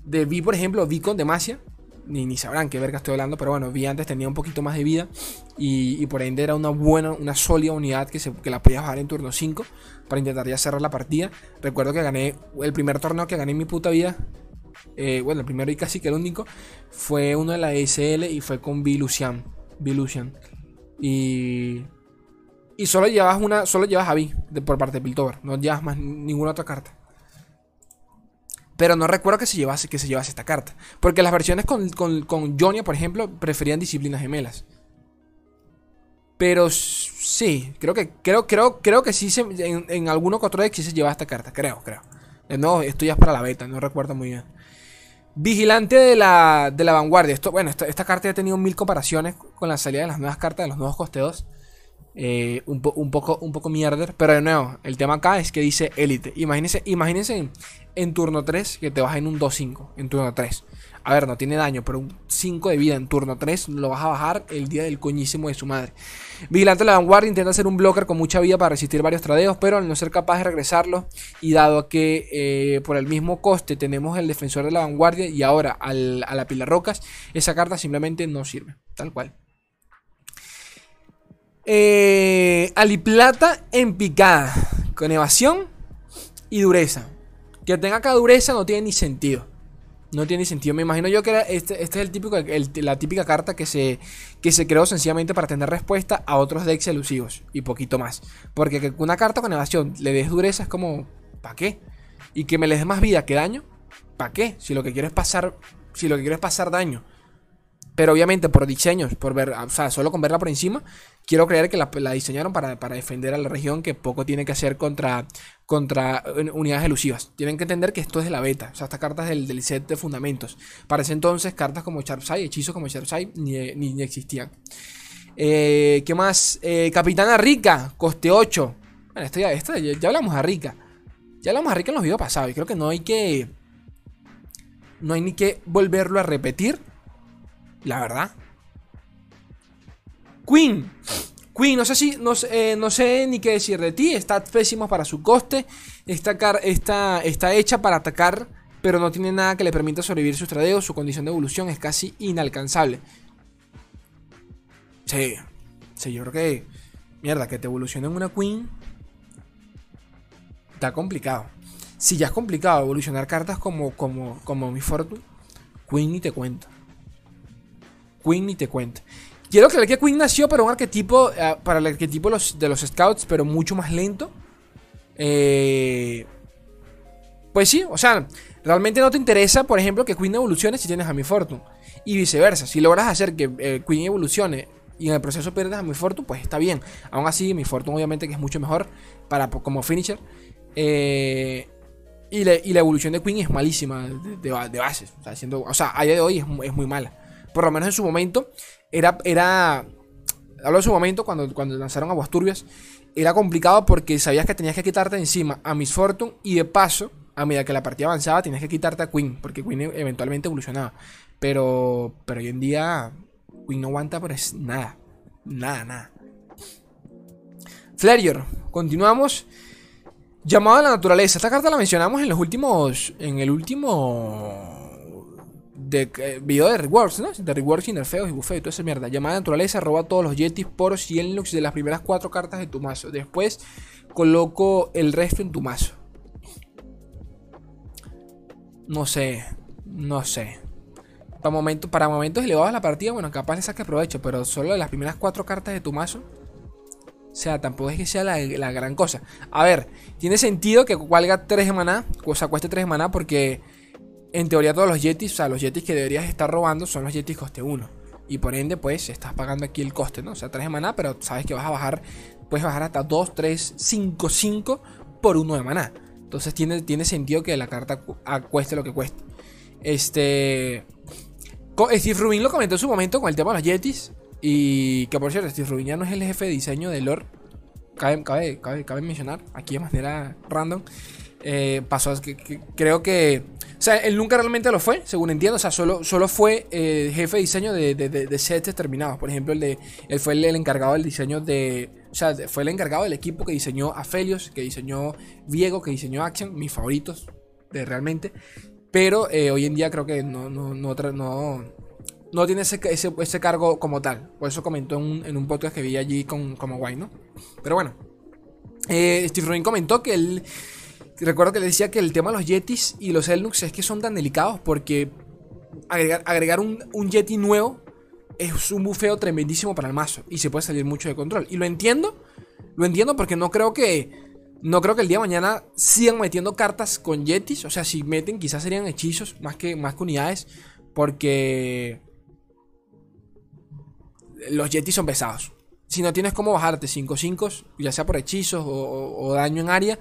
De vi, por ejemplo, vi con Demacia ni, ni sabrán qué verga estoy hablando, pero bueno, vi antes tenía un poquito más de vida y, por ende era una buena, una sólida unidad que, se, que la podía bajar en turno 5 para intentar ya cerrar la partida. Recuerdo que gané el primer torneo que gané en mi puta vida. Eh, bueno, el primero y casi que el único fue uno de la ESL y fue con Bilucian. Bilucian. Y. Y solo llevas una. Solo llevas a Vi por parte de Piltover. No llevas más ninguna otra carta. Pero no recuerdo que se llevase, que se llevase esta carta. Porque las versiones con, con, con Jonia, por ejemplo, preferían disciplinas gemelas. Pero sí, creo que, creo, creo, creo que sí se, en, en alguno que sí se lleva esta carta. Creo, creo. No, esto ya es para la beta, no recuerdo muy bien. Vigilante de la, de la vanguardia. Esto, bueno, esta, esta, carta ya ha tenido mil comparaciones con la salida de las nuevas cartas de los nuevos costeos. Eh, un, poco, un poco mierder. Pero de nuevo, el tema acá es que dice élite. Imagínense, imagínense en, turno 3 que te baja en un 2-5. En turno 3. A ver, no tiene daño, pero un 5 de vida en turno 3 lo vas a bajar el día del coñísimo de su madre. Vigilante de la vanguardia intenta hacer un blocker con mucha vida para resistir varios tradeos, pero al no ser capaz de regresarlo, y dado que eh, por el mismo coste tenemos el defensor de la vanguardia y ahora al, a la pila rocas, esa carta simplemente no sirve. Tal cual. Eh, aliplata en picada. Con evasión y dureza. Que tenga acá dureza no tiene ni sentido. No tiene ni sentido. Me imagino yo que este, este, es la típica carta que se, que se creó sencillamente para tener respuesta a otros decks elusivos. Y poquito más. Porque que una carta con evasión le des dureza es como. ¿Para qué? Y que me le des más vida que daño. ¿Para qué? Si lo que quiero es pasar. Si lo que quiero es pasar daño. Pero obviamente por diseños, por ver, o sea, solo con verla por encima, quiero creer que la, diseñaron para, defender a la región que poco tiene que hacer contra, contra unidades elusivas. Tienen que entender que esto es de la beta, o sea, estas cartas del, del set de fundamentos. Para ese entonces, cartas como Sharpside, hechizos como Sharpside, ni, ni, existían. Eh, ¿Qué más? Eh, Capitana Rica, coste 8. Bueno, esto ya, ya, hablamos a Rica. Ya hablamos a Rica en los videos pasados y creo que no hay que... No hay ni que volverlo a repetir la verdad. Queen. Queen, no sé si, no, sé- eh, ni qué decir de ti. Está pésimo para su coste. Está, está, está hecha para atacar, pero no tiene nada que le permita sobrevivir sus tradeos. Su condición de evolución es casi inalcanzable. Sí, sí, yo creo que. Mierda, que te evolucionen una Queen. Está complicado. Si ya es complicado evolucionar cartas como, como, como mi Fortune, Queen ni te cuento. Queen ni te cuento. Quiero creer que Queen nació para un arquetipo, eh, para el arquetipo de los, scouts, pero mucho más lento. Eh, pues sí, o sea, realmente no te interesa, por ejemplo, que Queen evolucione si tienes a mi Fortune. Y viceversa, si logras hacer que eh, Queen evolucione y en el proceso pierdas a mi Fortune, pues está bien. Aún así, mi Fortune obviamente que es mucho mejor para, como finisher. Eh, y, la, evolución de Queen es malísima de, de, de bases. O sea, siendo, o sea, a día de hoy es, es muy mala. Por lo menos en su momento era... era hablo de su momento cuando, cuando lanzaron Aguas Turbias. Era complicado porque sabías que tenías que quitarte encima a Miss Fortune y de paso, a medida que la partida avanzaba, tenías que quitarte a Queen, porque Queen e- eventualmente evolucionaba. Pero, pero hoy en día Queen no aguanta pero nada. Nada, nada. Flareor, continuamos. Llamado a la naturaleza. Esta carta la mencionamos en los últimos. En el último. De, eh, video de rewards, ¿no? De rewards nerfeos y bufeos y toda esa mierda. Llamada la naturaleza, roba todos los yetis, poros y Enlux de las primeras cuatro cartas de tu mazo. Después coloco el resto en tu mazo. No sé. No sé. Para, momentos para momentos elevados de la partida, bueno, capaz le saque provecho, pero solo de las primeras cuatro cartas de tu mazo. O sea, tampoco es que sea la, la gran cosa. A ver, tiene sentido que valga 3 de maná, o sea, cueste 3 de maná, porque en teoría todos los yetis, o sea, los yetis que deberías estar robando son los yetis coste 1. Y por ende, pues, estás pagando aquí el coste, ¿no? O sea, 3 de maná, pero sabes que vas a bajar, puedes bajar hasta 2, 3, 5, 5 por 1 de maná. Entonces tiene, tiene sentido que la carta cu- a- cueste lo que cueste. Este... Steve Rubin lo comentó en su momento con el tema de los Yetis. Y que por cierto, Steve Rubin ya no es el jefe de diseño de lore. Cabe, cabe, cabe, cabe mencionar aquí de manera random. Eh, pasó que, que- creo que. O sea, él nunca realmente lo fue, según entiendo. O sea, solo, solo fue eh, jefe de diseño de, de, de- sets determinados. Por ejemplo, el de. Él fue el, encargado del diseño de. O sea, fue el encargado del equipo que diseñó a Felios, que diseñó Viego, que diseñó Action, mis favoritos de realmente. Pero eh, hoy en día creo que no, no, no, no, no tiene ese, ese, ese cargo como tal. Por eso comentó en un, en un podcast que vi allí con como guay, ¿no? Pero bueno. Eh, Steve Rubin comentó que él. Recuerdo que le decía que el tema de los Yetis y los Elnux es que son tan delicados porque agregar, un, un Yeti nuevo es un bufeo tremendísimo para el mazo y se puede salir mucho de control. Y lo entiendo, lo entiendo porque no creo que no creo que el día de mañana sigan metiendo cartas con Yetis. O sea, si meten, quizás serían hechizos más que, más unidades. Porque los Yetis son pesados. Si no tienes cómo bajarte 5-5, ya sea por hechizos o- o daño en área,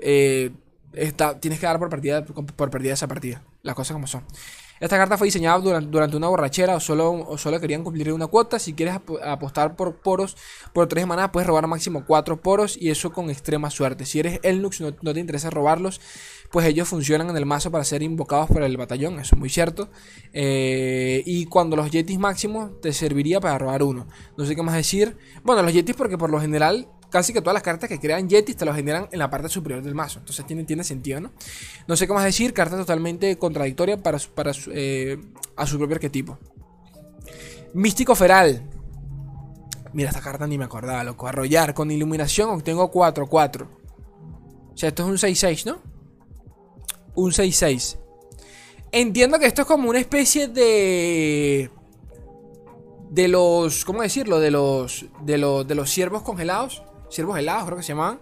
eh, tienes que dar por, perdida esa partida. Las cosas como son. Esta carta fue diseñada durante, una borrachera o solo, o solo querían cumplir una cuota. Si quieres ap- apostar por poros por 3 maná, puedes robar máximo 4 poros y eso con extrema suerte. Si eres Elnux, no, no te interesa robarlos, pues ellos funcionan en el mazo para ser invocados por el batallón, eso es muy cierto. Eh, y cuando los Yetis máximos te serviría para robar uno. No sé qué más decir. Bueno, los Yetis porque por lo general casi que todas las cartas que crean Yetis te los generan en la parte superior del mazo. Entonces tiene, tiene sentido, ¿no? No sé qué más decir. Carta totalmente contradictoria para, para eh, a su propio arquetipo. Místico Feral. Mira, esta carta ni me acordaba, loco. Arrollar con iluminación obtengo 4-4. O sea, esto es un 6-6, ¿no? Un 6-6. Entiendo que esto es como una especie de. De los. ¿Cómo decirlo? De los. De los. De los ciervos congelados. Ciervos helados, creo que se llamaban.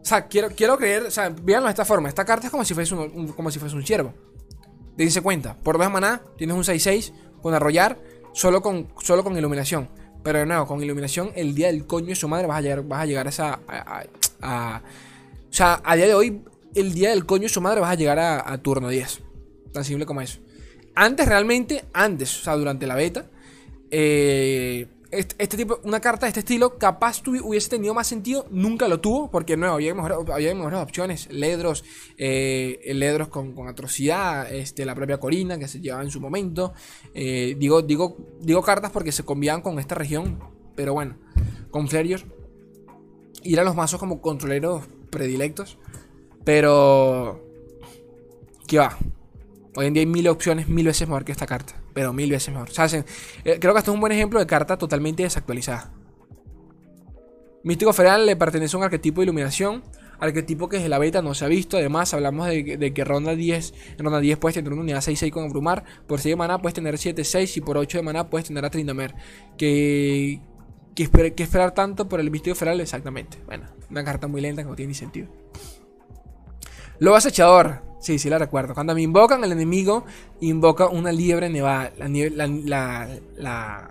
O sea, quiero, quiero creer. O sea, véanlo de esta forma. Esta carta es como si fuese un, un- como si fuese un ciervo. Dense cuenta. Por dos maná, tienes un 6-6 con arrollar. Solo con, solo con iluminación. Pero de nuevo, con iluminación, el día del coño de su madre vas a llegar, vas a, llegar a esa. a- a- o sea, a día de hoy, el día del coño de su madre vas a llegar a turno 10. Tan simple como eso. Antes, realmente, antes, o sea, durante la beta, eh, este, tipo, una carta de este estilo, capaz hubiese tenido más sentido, nunca lo tuvo, porque no, había mejores, había mejores opciones. Ledros, eh, Ledros con, atrocidad, este, la propia Corina que se llevaba en su momento. Eh, digo, digo, digo cartas porque se conviaban con esta región, pero bueno, con Flerios. Ir a los mazos como controleros predilectos, pero. ¿Qué va? Hoy en día hay mil opciones, mil veces mejor que esta carta pero mil veces mejor. Eh, creo que esto es un buen ejemplo de carta totalmente desactualizada. Místico Feral le pertenece a un arquetipo de iluminación. Arquetipo que desde la beta no se ha visto. Además, hablamos de, que ronda 10. En ronda 10 puedes tener una unidad 6-6 con abrumar. Por 6 de maná puedes tener 7-6. Y por 8 de maná puedes tener a Trindamer. Que. Que, esperar tanto por el Místico Feral, exactamente. Bueno, una carta muy lenta que no tiene ni sentido. Lobo acechador. Sí, sí la recuerdo. Cuando me invocan, el enemigo invoca una liebre nevada. La, la, la,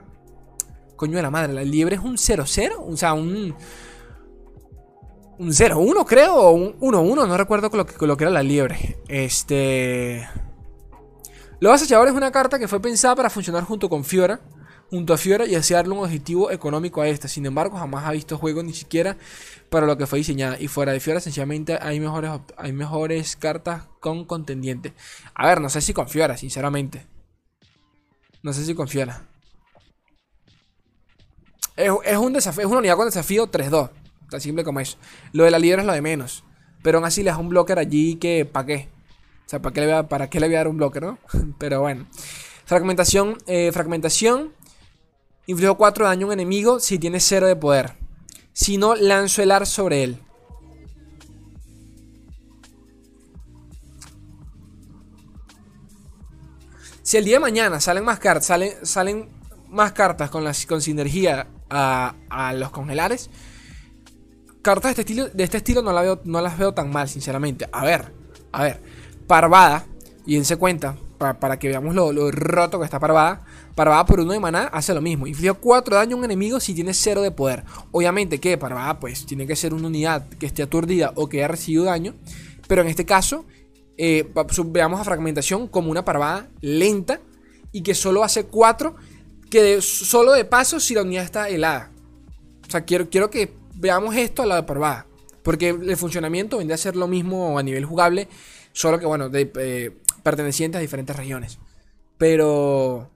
Coño de la madre, la liebre es un 0-0. O sea, un. Un 0-1, creo. O un 1-1. No recuerdo lo, que, lo que era la liebre. Este. Los acechadores es una carta que fue pensada para funcionar junto con Fiora junto a Fiora y así un objetivo económico a esta. Sin embargo, jamás ha visto juego ni siquiera para lo que fue diseñada. Y fuera de Fiora, sencillamente hay mejores, hay mejores cartas con contendiente. A ver, no sé si con Fiora, sinceramente. No sé si con Fiora. Es, un desafío, es una unidad con desafío 3-2. Tan simple como eso. Lo de la líder es lo de menos. Pero aún así le das un blocker allí que, ¿para qué? O sea, ¿para qué le voy a, para le a dar un blocker, no? Pero bueno. Fragmentación, eh, fragmentación. Inflijo 4 de daño a un enemigo si tiene 0 de poder. Si no, lanzo el ar sobre él. Si el día de mañana salen más cartas, salen, más cartas con, las, con sinergia a, los congelares, cartas de este estilo, de este estilo no, las veo tan mal, sinceramente. A ver, a ver, Parvada, y él se cuenta, para, que veamos lo, roto que está Parvada. Parvada por uno de maná hace lo mismo. Inflige 4 daño a un enemigo si tiene 0 de poder. Obviamente que Parvada pues tiene que ser una unidad que esté aturdida o que haya recibido daño. Pero en este caso, eh, veamos a fragmentación como una Parvada lenta y que solo hace 4. Que solo de paso si la unidad está helada. O sea, quiero, quiero que veamos esto a la Parvada. Porque el funcionamiento vendría a ser lo mismo a nivel jugable. Solo que, bueno, de, eh, pertenecientes a diferentes regiones. Pero...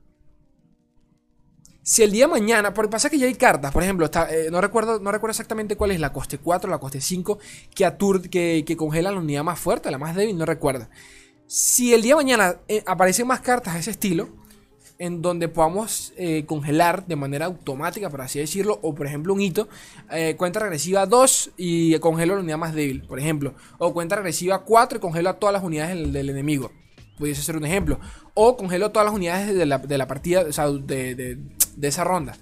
Si el día de mañana, porque pasa que ya hay cartas, por ejemplo, está, eh, no, recuerdo, no recuerdo exactamente cuál es la coste 4 la coste 5 que, que, que congela la unidad más fuerte, la más débil, no recuerdo. Si el día de mañana eh, aparecen más cartas de ese estilo, en donde podamos eh, congelar de manera automática, por así decirlo, o por ejemplo un hito, cuenta regresiva 2 y congelo la unidad más débil, por ejemplo, o cuenta regresiva 4 y congelo a todas las unidades del enemigo pudiese ser un ejemplo. O congelo todas las unidades de la, partida, o sea, de, esa ronda.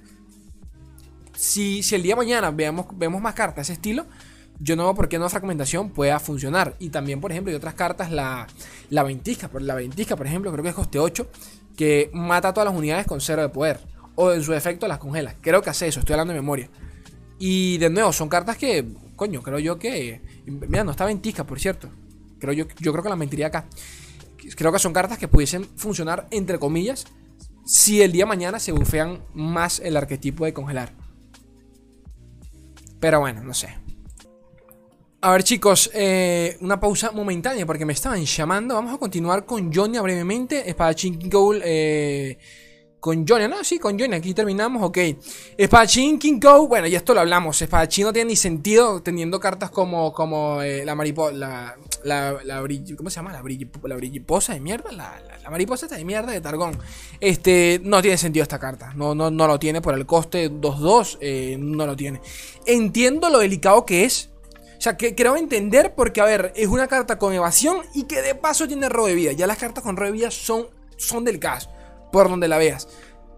Si, si, el día de mañana veamos, vemos más cartas de ese estilo, yo no veo por qué una fragmentación pueda funcionar. Y también, por ejemplo, hay otras cartas, la, la ventisca. La ventisca, por ejemplo, creo que es coste 8, que mata a todas las unidades con cero de poder. O en su efecto las congela. Creo que hace eso, estoy hablando de memoria. Y de nuevo, son cartas que, coño, creo yo que... Mira, no está ventisca, por cierto. Creo yo, yo creo que la mentiría acá creo que son cartas que pudiesen funcionar, entre comillas, si el día mañana se bufean más el arquetipo de congelar. Pero bueno, no sé. A ver chicos, eh, una pausa momentánea porque me estaban llamando. Vamos a continuar con Johnny brevemente. Espadachín Goal eh, con Johnny, ¿no? Sí, con Johnny, aquí terminamos, ok. Espadachín King Go, bueno, y esto lo hablamos. Espadachín no tiene ni sentido teniendo cartas como, como eh, la mariposa, la, la ¿cómo se llama? La, la brilliposa de mierda, la, la, mariposa de mierda de Targón. Este, no tiene sentido esta carta, no, no, no lo tiene por el coste 2-2, eh, no lo tiene. Entiendo lo delicado que es. O sea, que creo entender porque, a ver, es una carta con evasión y que de paso tiene robo de vida. Ya las cartas con robo de vida son, son delicadas por donde la veas.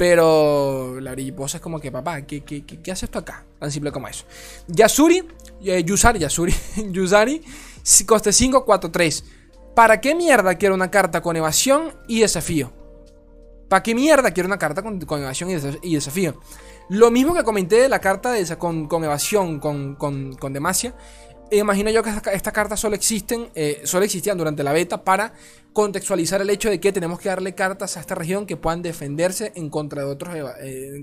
Pero la brilliposa es como que, papá, ¿qué, qué, qué, haces tú acá? Tan simple como eso. Yasuri, eh, Yusari, Yasuri, Yusari, coste 5, 4, 3. ¿Para qué mierda quiero una carta con evasión y desafío? ¿Para qué mierda quiero una carta con, evasión y, desafío? Lo mismo que comenté de la carta de, con, con evasión, con, con, con demasia. E imagino yo que estas cartas solo existen, eh, solo existían durante la beta para contextualizar el hecho de que tenemos que darle cartas a esta región que puedan defenderse en contra de otros eh,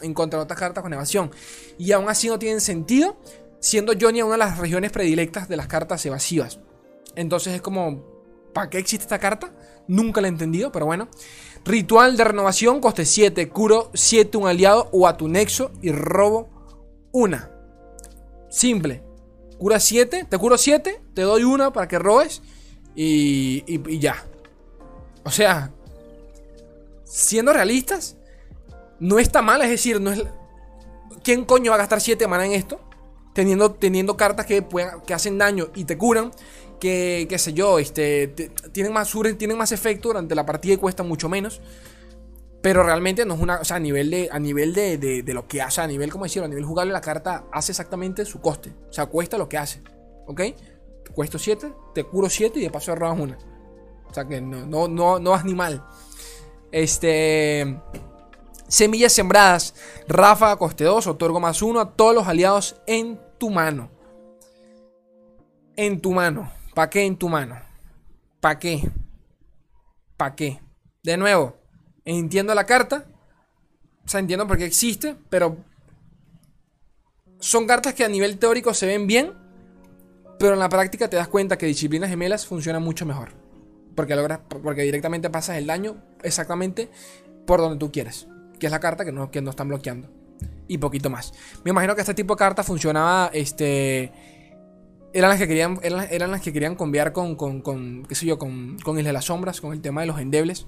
en, contra de otras cartas con evasión. Y aún así no tienen sentido, siendo Johnny una de las regiones predilectas de las cartas evasivas. Entonces es como, ¿para qué existe esta carta? Nunca la he entendido, pero bueno. Ritual de renovación, coste 7, curo 7 un aliado o a tu nexo y robo una. Simple. Cura 7, te curo 7, te doy una para que robes y, y, ya. O sea, siendo realistas, no está mal, es decir, no es... ¿Quién coño va a gastar 7 mana en esto? Teniendo, teniendo cartas que, que hacen daño y te curan que, qué sé yo, este, tienen, más, tienen más efecto durante la partida y cuestan mucho menos. Pero realmente no es una. O sea, a nivel de. A nivel de, lo que hace. A nivel, como decirlo, a nivel jugable, la carta hace exactamente su coste. O sea, cuesta lo que hace. ¿Ok? Cuesto 7, te curo 7 y de paso robas una. O sea que no, no, no, no vas ni mal. Este. Semillas sembradas. Rafa coste 2. Otorgo más 1 a todos los aliados en tu mano. En tu mano. ¿Para qué en tu mano? ¿Para qué? ¿Para qué? De nuevo, entiendo la carta. O sea, entiendo por qué existe, pero son cartas que a nivel teórico se ven bien, pero en la práctica te das cuenta que disciplinas gemelas funciona mucho mejor. Porque, logras, porque directamente pasas el daño exactamente por donde tú quieres. Que es la carta que que no están bloqueando. Y poquito más. Me imagino que este tipo de carta funcionaba este, eran las que querían, eran, las que querían con, con, qué sé yo, con, con Isla de las Sombras, con el tema de los endebles.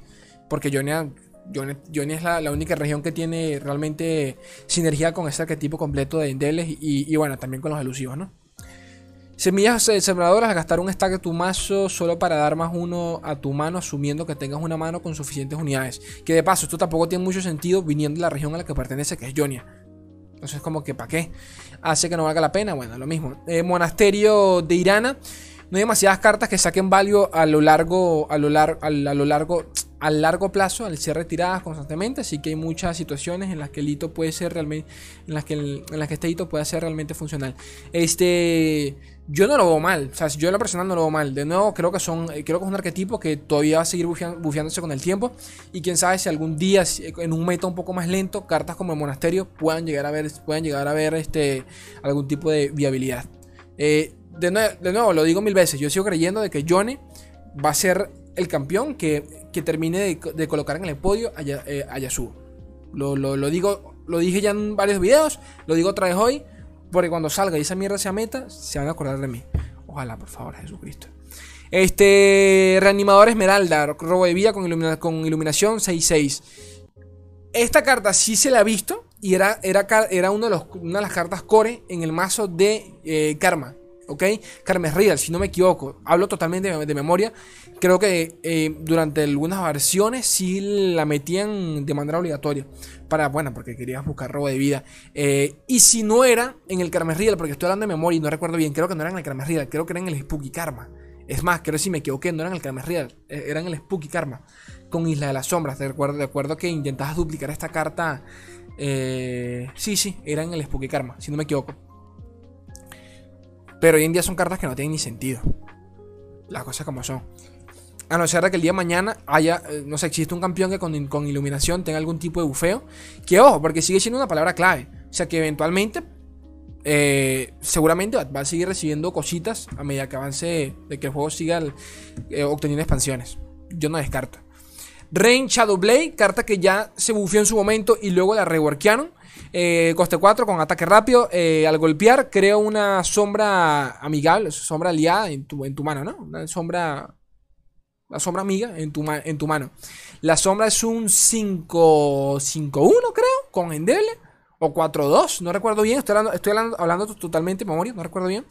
Porque Jonia, es la, única región que tiene realmente sinergia con ese arquetipo completo de endebles y, y bueno, también con los elusivos, ¿no? Semillas sembradoras, gastar un stack de tu mazo solo para dar más uno a tu mano, asumiendo que tengas una mano con suficientes unidades. Que de paso, esto tampoco tiene mucho sentido viniendo de la región a la que pertenece, que es Jonia. Entonces, como que, ¿para qué? Hace que no valga la pena. Bueno, lo mismo. Eh, monasterio de Irana. No hay demasiadas cartas que saquen value a lo largo, a lo, largo, a lo largo, a largo plazo, al ser retiradas constantemente. Así que hay muchas situaciones en las que el hito puede ser realmente, en las que, en las que este hito puede ser realmente funcional. Este, yo no lo veo mal. O sea, yo en lo personal no lo veo mal. De nuevo, creo que son, eh, creo que es un arquetipo que todavía va a seguir bufeándose con el tiempo. Y quién sabe si algún día, en un meta un poco más lento, cartas como el monasterio puedan llegar a ver, puedan llegar a ver este, algún tipo de viabilidad. Eh, de, nuevo, lo digo mil veces. Yo sigo creyendo de que Johnny va a ser el campeón que, que termine de, colocar en el podio a, eh, Yasuo. Lo, lo, digo, lo dije ya en varios videos. Lo digo otra vez hoy. Porque cuando salga y esa mierda sea meta, se van a acordar de mí. Ojalá, por favor, Jesucristo. Este. Reanimador Esmeralda. Robo de vida con, iluminación 6-6. Esta carta sí se la ha visto. Y era, era, era una de las cartas core en el mazo de eh, Karma. ¿ok? Carmen Real, si no me equivoco, hablo totalmente de, memoria. Creo que eh, durante algunas versiones sí la metían de manera obligatoria. Para, bueno, porque querías buscar robo de vida. Eh, y si no era en el Carmen Real, porque estoy hablando de memoria y no recuerdo bien, creo que no era en el Carmen Real, creo que era en el Spooky Karma. Es más, creo que si me equivoqué, no era en el Carmen Real, eh, era en el Spooky Karma. Con Isla de las Sombras. De acuerdo, de acuerdo que intentabas duplicar esta carta. sí, sí, era en el Spooky Karma, si no me equivoco. Pero hoy en día son cartas que no tienen ni sentido. Las cosas como son. A no ser que el día de mañana haya, eh, no sé, existe un campeón que con, iluminación tenga algún tipo de bufeo. Que ojo, porque sigue siendo una palabra clave. O sea que eventualmente, eh, seguramente va a seguir recibiendo cositas a medida que avance, de que el juego siga eh, obteniendo expansiones. Yo no descarto. Rain Shadowblade, carta que ya se bufeó en su momento y luego la reworkearon. Coste 4 con ataque rápido. Al golpear, crea una sombra amigable, sombra aliada en tu, en tu mano, ¿no? Una sombra. La sombra amiga en tu, mano. La sombra es un 5-1, creo, con endeble. O 4-2, no recuerdo bien. Estoy hablando, totalmente de memoria, no recuerdo bien.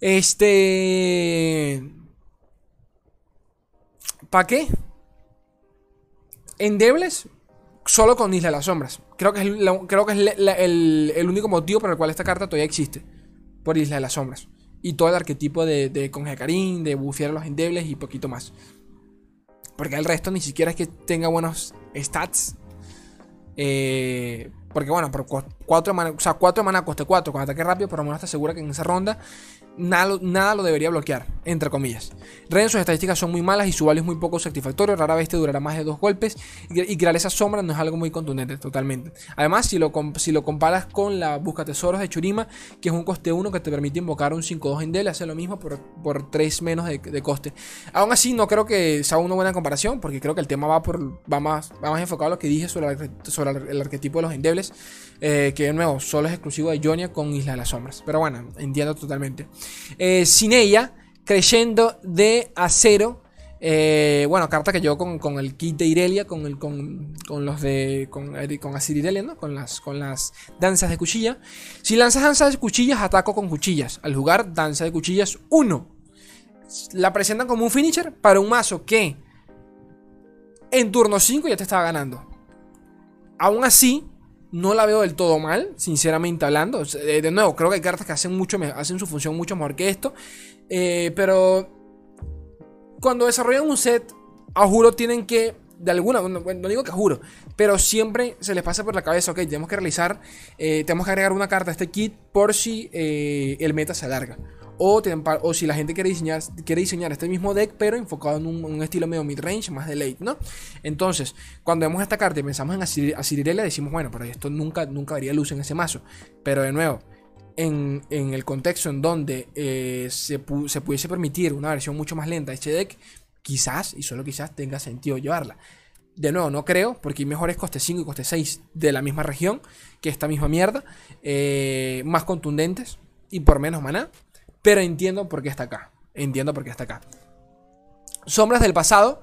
Este. ¿Para qué? Endebles, solo con Isla de las Sombras. Creo que es el, único motivo por el cual esta carta todavía existe. Por Isla de las Sombras. Y todo el arquetipo de, de de bufear a los endebles y poquito más. Porque el resto ni siquiera es que tenga buenos stats. Eh, Porque bueno, por 4 mana, o sea, 4 mana coste 4 con ataque rápido, por lo menos está segura que en esa ronda nada, nada lo debería bloquear, entre comillas. Ren, sus estadísticas son muy malas y su valor es muy poco satisfactorio. Rara vez te durará más de dos golpes. Y, crear esa sombra no es algo muy contundente, totalmente. Además, si lo, si lo comparas con la Busca Tesoros de Churima, que es un coste 1 que te permite invocar un 5-2 en Dele, hace lo mismo por, por 3 menos de, coste. Aún así, no creo que sea una buena comparación, porque creo que el tema va, por, va, más, va más enfocado a lo que dije sobre, sobre el arquetipo de los endebles. Eh, que de nuevo solo es exclusivo de Jonia con Isla de las Sombras. Pero bueno, entiendo totalmente. Eh, sin ella, creyendo de acero. Eh, bueno, carta que yo con, el kit de Irelia, con, el, con, los de. con, con Asir Irelia, ¿no? Con las, con las danzas de cuchilla. Si lanzas danzas de cuchillas, ataco con cuchillas. Al jugar danza de cuchillas 1. La presentan como un finisher para un mazo que en turno 5 ya te estaba ganando. Aún así, no la veo del todo mal, sinceramente hablando. Eh, de nuevo, creo que hay cartas que hacen, mucho, hacen su función mucho mejor que esto. Eh, pero cuando desarrollan un set, a juro tienen que, de alguna, no, no, digo que juro, pero siempre se les pasa por la cabeza, ok, tenemos que realizar, eh, tenemos que agregar una carta a este kit por si el meta se alarga. O, si la gente quiere diseñar, quiere diseñar este mismo deck, pero enfocado en un, estilo medio mid-range, más de late, ¿no? Entonces, cuando vemos esta carta y pensamos en Asir decimos, bueno, pero esto nunca, nunca luz en ese mazo. Pero de nuevo, en, el contexto en donde eh, se, pudiese permitir una versión mucho más lenta de este deck, quizás, y solo quizás, tenga sentido llevarla. De nuevo, no creo, porque hay mejores coste 5 y coste 6 de la misma región que esta misma mierda, eh, más contundentes y por menos maná. Pero entiendo por qué está acá. Entiendo por qué está acá. Sombras del pasado.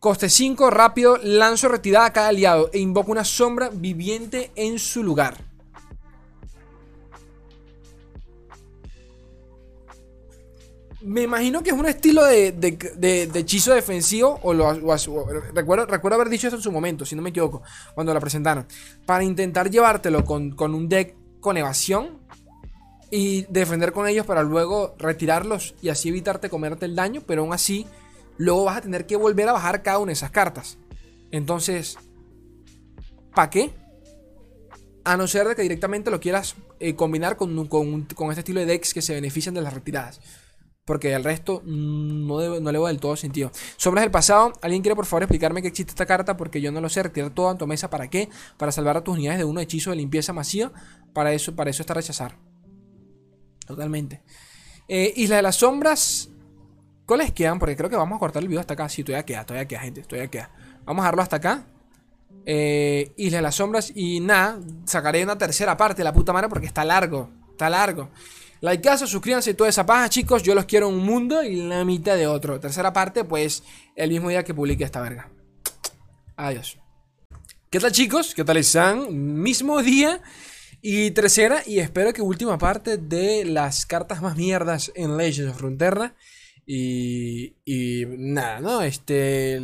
Coste 5, rápido, lanzo retirada a cada aliado e invoco una sombra viviente en su lugar. Me imagino que es un estilo de, hechizo defensivo, o, lo, recuerdo, recuerdo, haber dicho eso en su momento, si no me equivoco, cuando lo presentaron. Para intentar llevártelo con, con un deck con evasión, y defender con ellos para luego retirarlos y así evitarte comerte el daño, pero aún así luego vas a tener que volver a bajar cada una de esas cartas. Entonces, ¿para qué? A no ser de que directamente lo quieras eh, combinar con, con, este estilo de decks que se benefician de las retiradas. Porque el resto no, no le va del todo sentido. Sombras del pasado. ¿Alguien quiere por favor explicarme qué existe esta carta? Porque yo no lo sé. Retirar todo en tu mesa. ¿Para qué? Para salvar a tus unidades de un hechizo de limpieza masiva. Para eso, para eso está rechazar. Totalmente. Eh, Isla de las Sombras. ¿Cuáles quedan? Porque creo que vamos a cortar el video hasta acá. Sí, todavía queda, todavía queda, gente. Todavía queda. Vamos a dejarlo hasta acá. Eh, Isla de las Sombras. Y nada, sacaré una tercera parte de la puta madre porque está largo. Está largo. Likeazo, suscríbanse toda esa paja, chicos. Yo los quiero un mundo y la mitad de otro. Tercera parte, pues el mismo día que publique esta verga. Adiós. ¿Qué tal, chicos? ¿Qué tal están? Mismo día. Y tercera, y espero que última parte de las cartas más mierdas en Legends of Frontera. Y, y nada, ¿no? Este,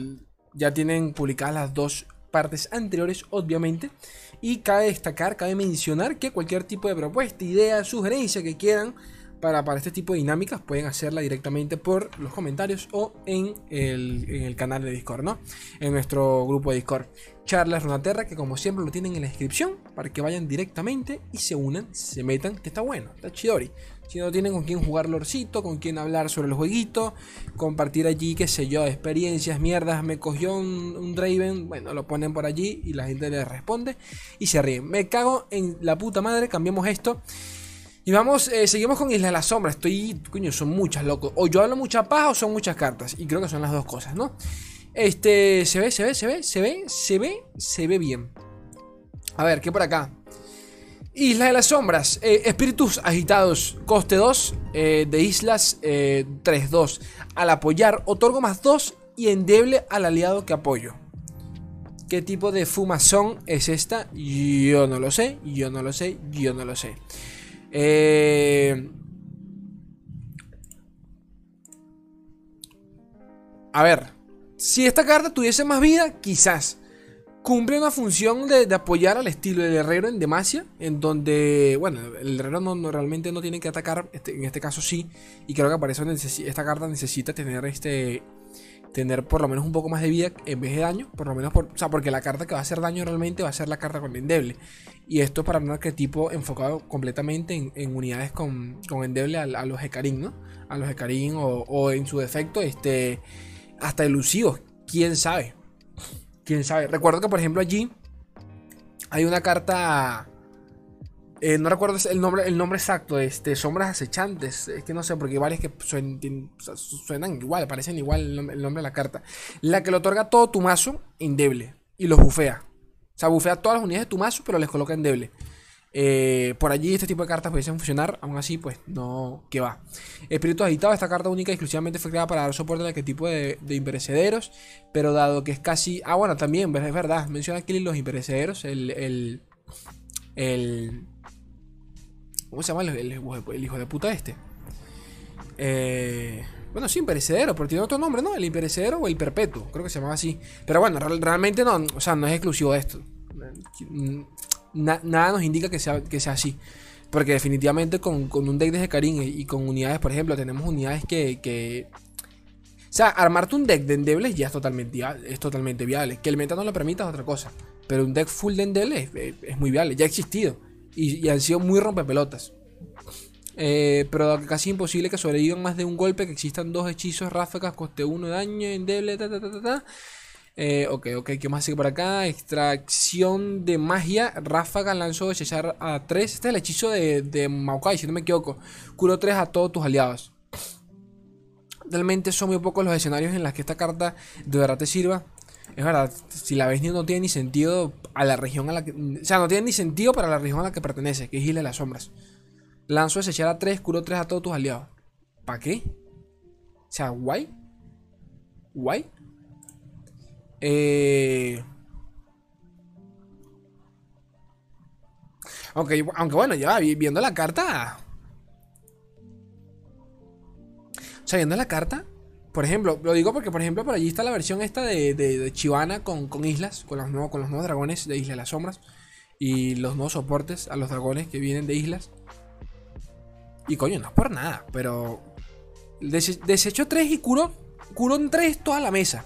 ya tienen publicadas las dos partes anteriores, obviamente. Y cabe destacar, cabe mencionar que cualquier tipo de propuesta, idea, sugerencia que quieran para, para este tipo de dinámicas, pueden hacerla directamente por los comentarios o en el, en el canal de Discord, ¿no? En nuestro grupo de Discord charlas Runaterra, que como siempre lo tienen en la descripción, para que vayan directamente y se unan, se metan, que está bueno, está chidori. Si no tienen con quién jugar lorcito, con quién hablar sobre el jueguito, compartir allí, qué sé yo, experiencias, mierdas, me cogió un, Draven, bueno, lo ponen por allí y la gente le responde y se ríen. Me cago en la puta madre, cambiamos esto. Y vamos, eh, seguimos con Isla de la Sombra. Estoy, coño, son muchas, loco. O yo hablo mucha paja o son muchas cartas. Y creo que son las dos cosas, ¿no? Este, se ve, se ve, se ve, se ve, se ve, se ve bien. A ver, ¿qué por acá? Isla de las Sombras, eh, espíritus agitados, coste 2 eh, de islas 3-2. Eh, al apoyar, otorgo más 2 y endeble al aliado que apoyo. ¿Qué tipo de fumazón es esta? Yo no lo sé, yo no lo sé, yo no lo sé. A ver, si esta carta tuviese más vida, quizás cumple una función de, apoyar al estilo del herrero en Demacia, en donde, bueno, el herrero no, realmente no tiene que atacar, este, en este caso sí, y creo que para eso esta carta necesita tener este tener por lo menos un poco más de vida en vez de daño, por lo menos por, o sea, porque la carta que va a hacer daño realmente va a ser la carta con endeble. Y esto es para un arquetipo enfocado completamente en, unidades con, con endeble a, los Hecarim, ¿no? A los Hecarim o, o, en su defecto, este, hasta elusivos, quién sabe. Quién sabe. Recuerdo que por ejemplo allí hay una carta eh, no recuerdo el nombre, el nombre exacto, este, sombras acechantes. Es que no sé, porque hay varias que suenan, igual, parecen igual el nombre, de la carta. La que le otorga todo tu mazo endeble y los bufea. O sea, bufea todas las unidades de tu mazo, pero les coloca endeble. Eh, por allí este tipo de cartas pudiesen funcionar, aún así, pues no, que va. Espíritu agitado, esta carta única exclusivamente fue creada para dar soporte a qué tipo de, de imperecederos, pero dado que es casi. Ah, bueno, también, es verdad, menciona aquí los imperecederos, el, el ¿Cómo se llama el, hijo de puta este? Eh, bueno, sí, imperecedero, pero tiene otro nombre, ¿no? El imperecedero o el perpetuo, creo que se llamaba así. Pero bueno, realmente no, o sea, no es exclusivo de esto. nada nos indica que sea, que sea así. Porque definitivamente con, un deck de Hecarim y con unidades, por ejemplo, tenemos unidades que, O sea, armarte un deck de endebles ya es totalmente, es totalmente viable. Que el meta no lo permita es otra cosa. Pero un deck full de endebles es, es muy viable, ya ha existido y, han sido muy rompepelotas. Eh, pero casi imposible que sobrevivan más de un golpe, que existan dos hechizos, ráfagas, coste 1 de daño, endeble, ta ta ta ta ta. Eh, ok, ok, ¿qué más sigue por acá? Extracción de magia, ráfaga, lanzo de a 3. Este es el hechizo de, de Maokai, si no me equivoco. Curo 3 a todos tus aliados. Realmente son muy pocos los escenarios en los que esta carta de verdad te sirva. Es verdad, si la ves no tiene ni sentido a la región a la que. O sea, no tiene ni sentido para la región a la que pertenece, que es Isla de las Sombras. Lanzo echar a 3, curo 3 a todos tus aliados. ¿Para qué? O sea, guay. Guay. Eh. Aunque, aunque bueno, ya viendo la carta. O sea, viendo la carta, por ejemplo, lo digo porque, por ejemplo, por allí está la versión esta de, de, Chivana con, islas, con los, nuevos, con los nuevos dragones de Isla de las Sombras. Y los nuevos soportes a los dragones que vienen de islas. Y coño, no es por nada, pero. desecho 3 y curo, curo en 3 toda la mesa.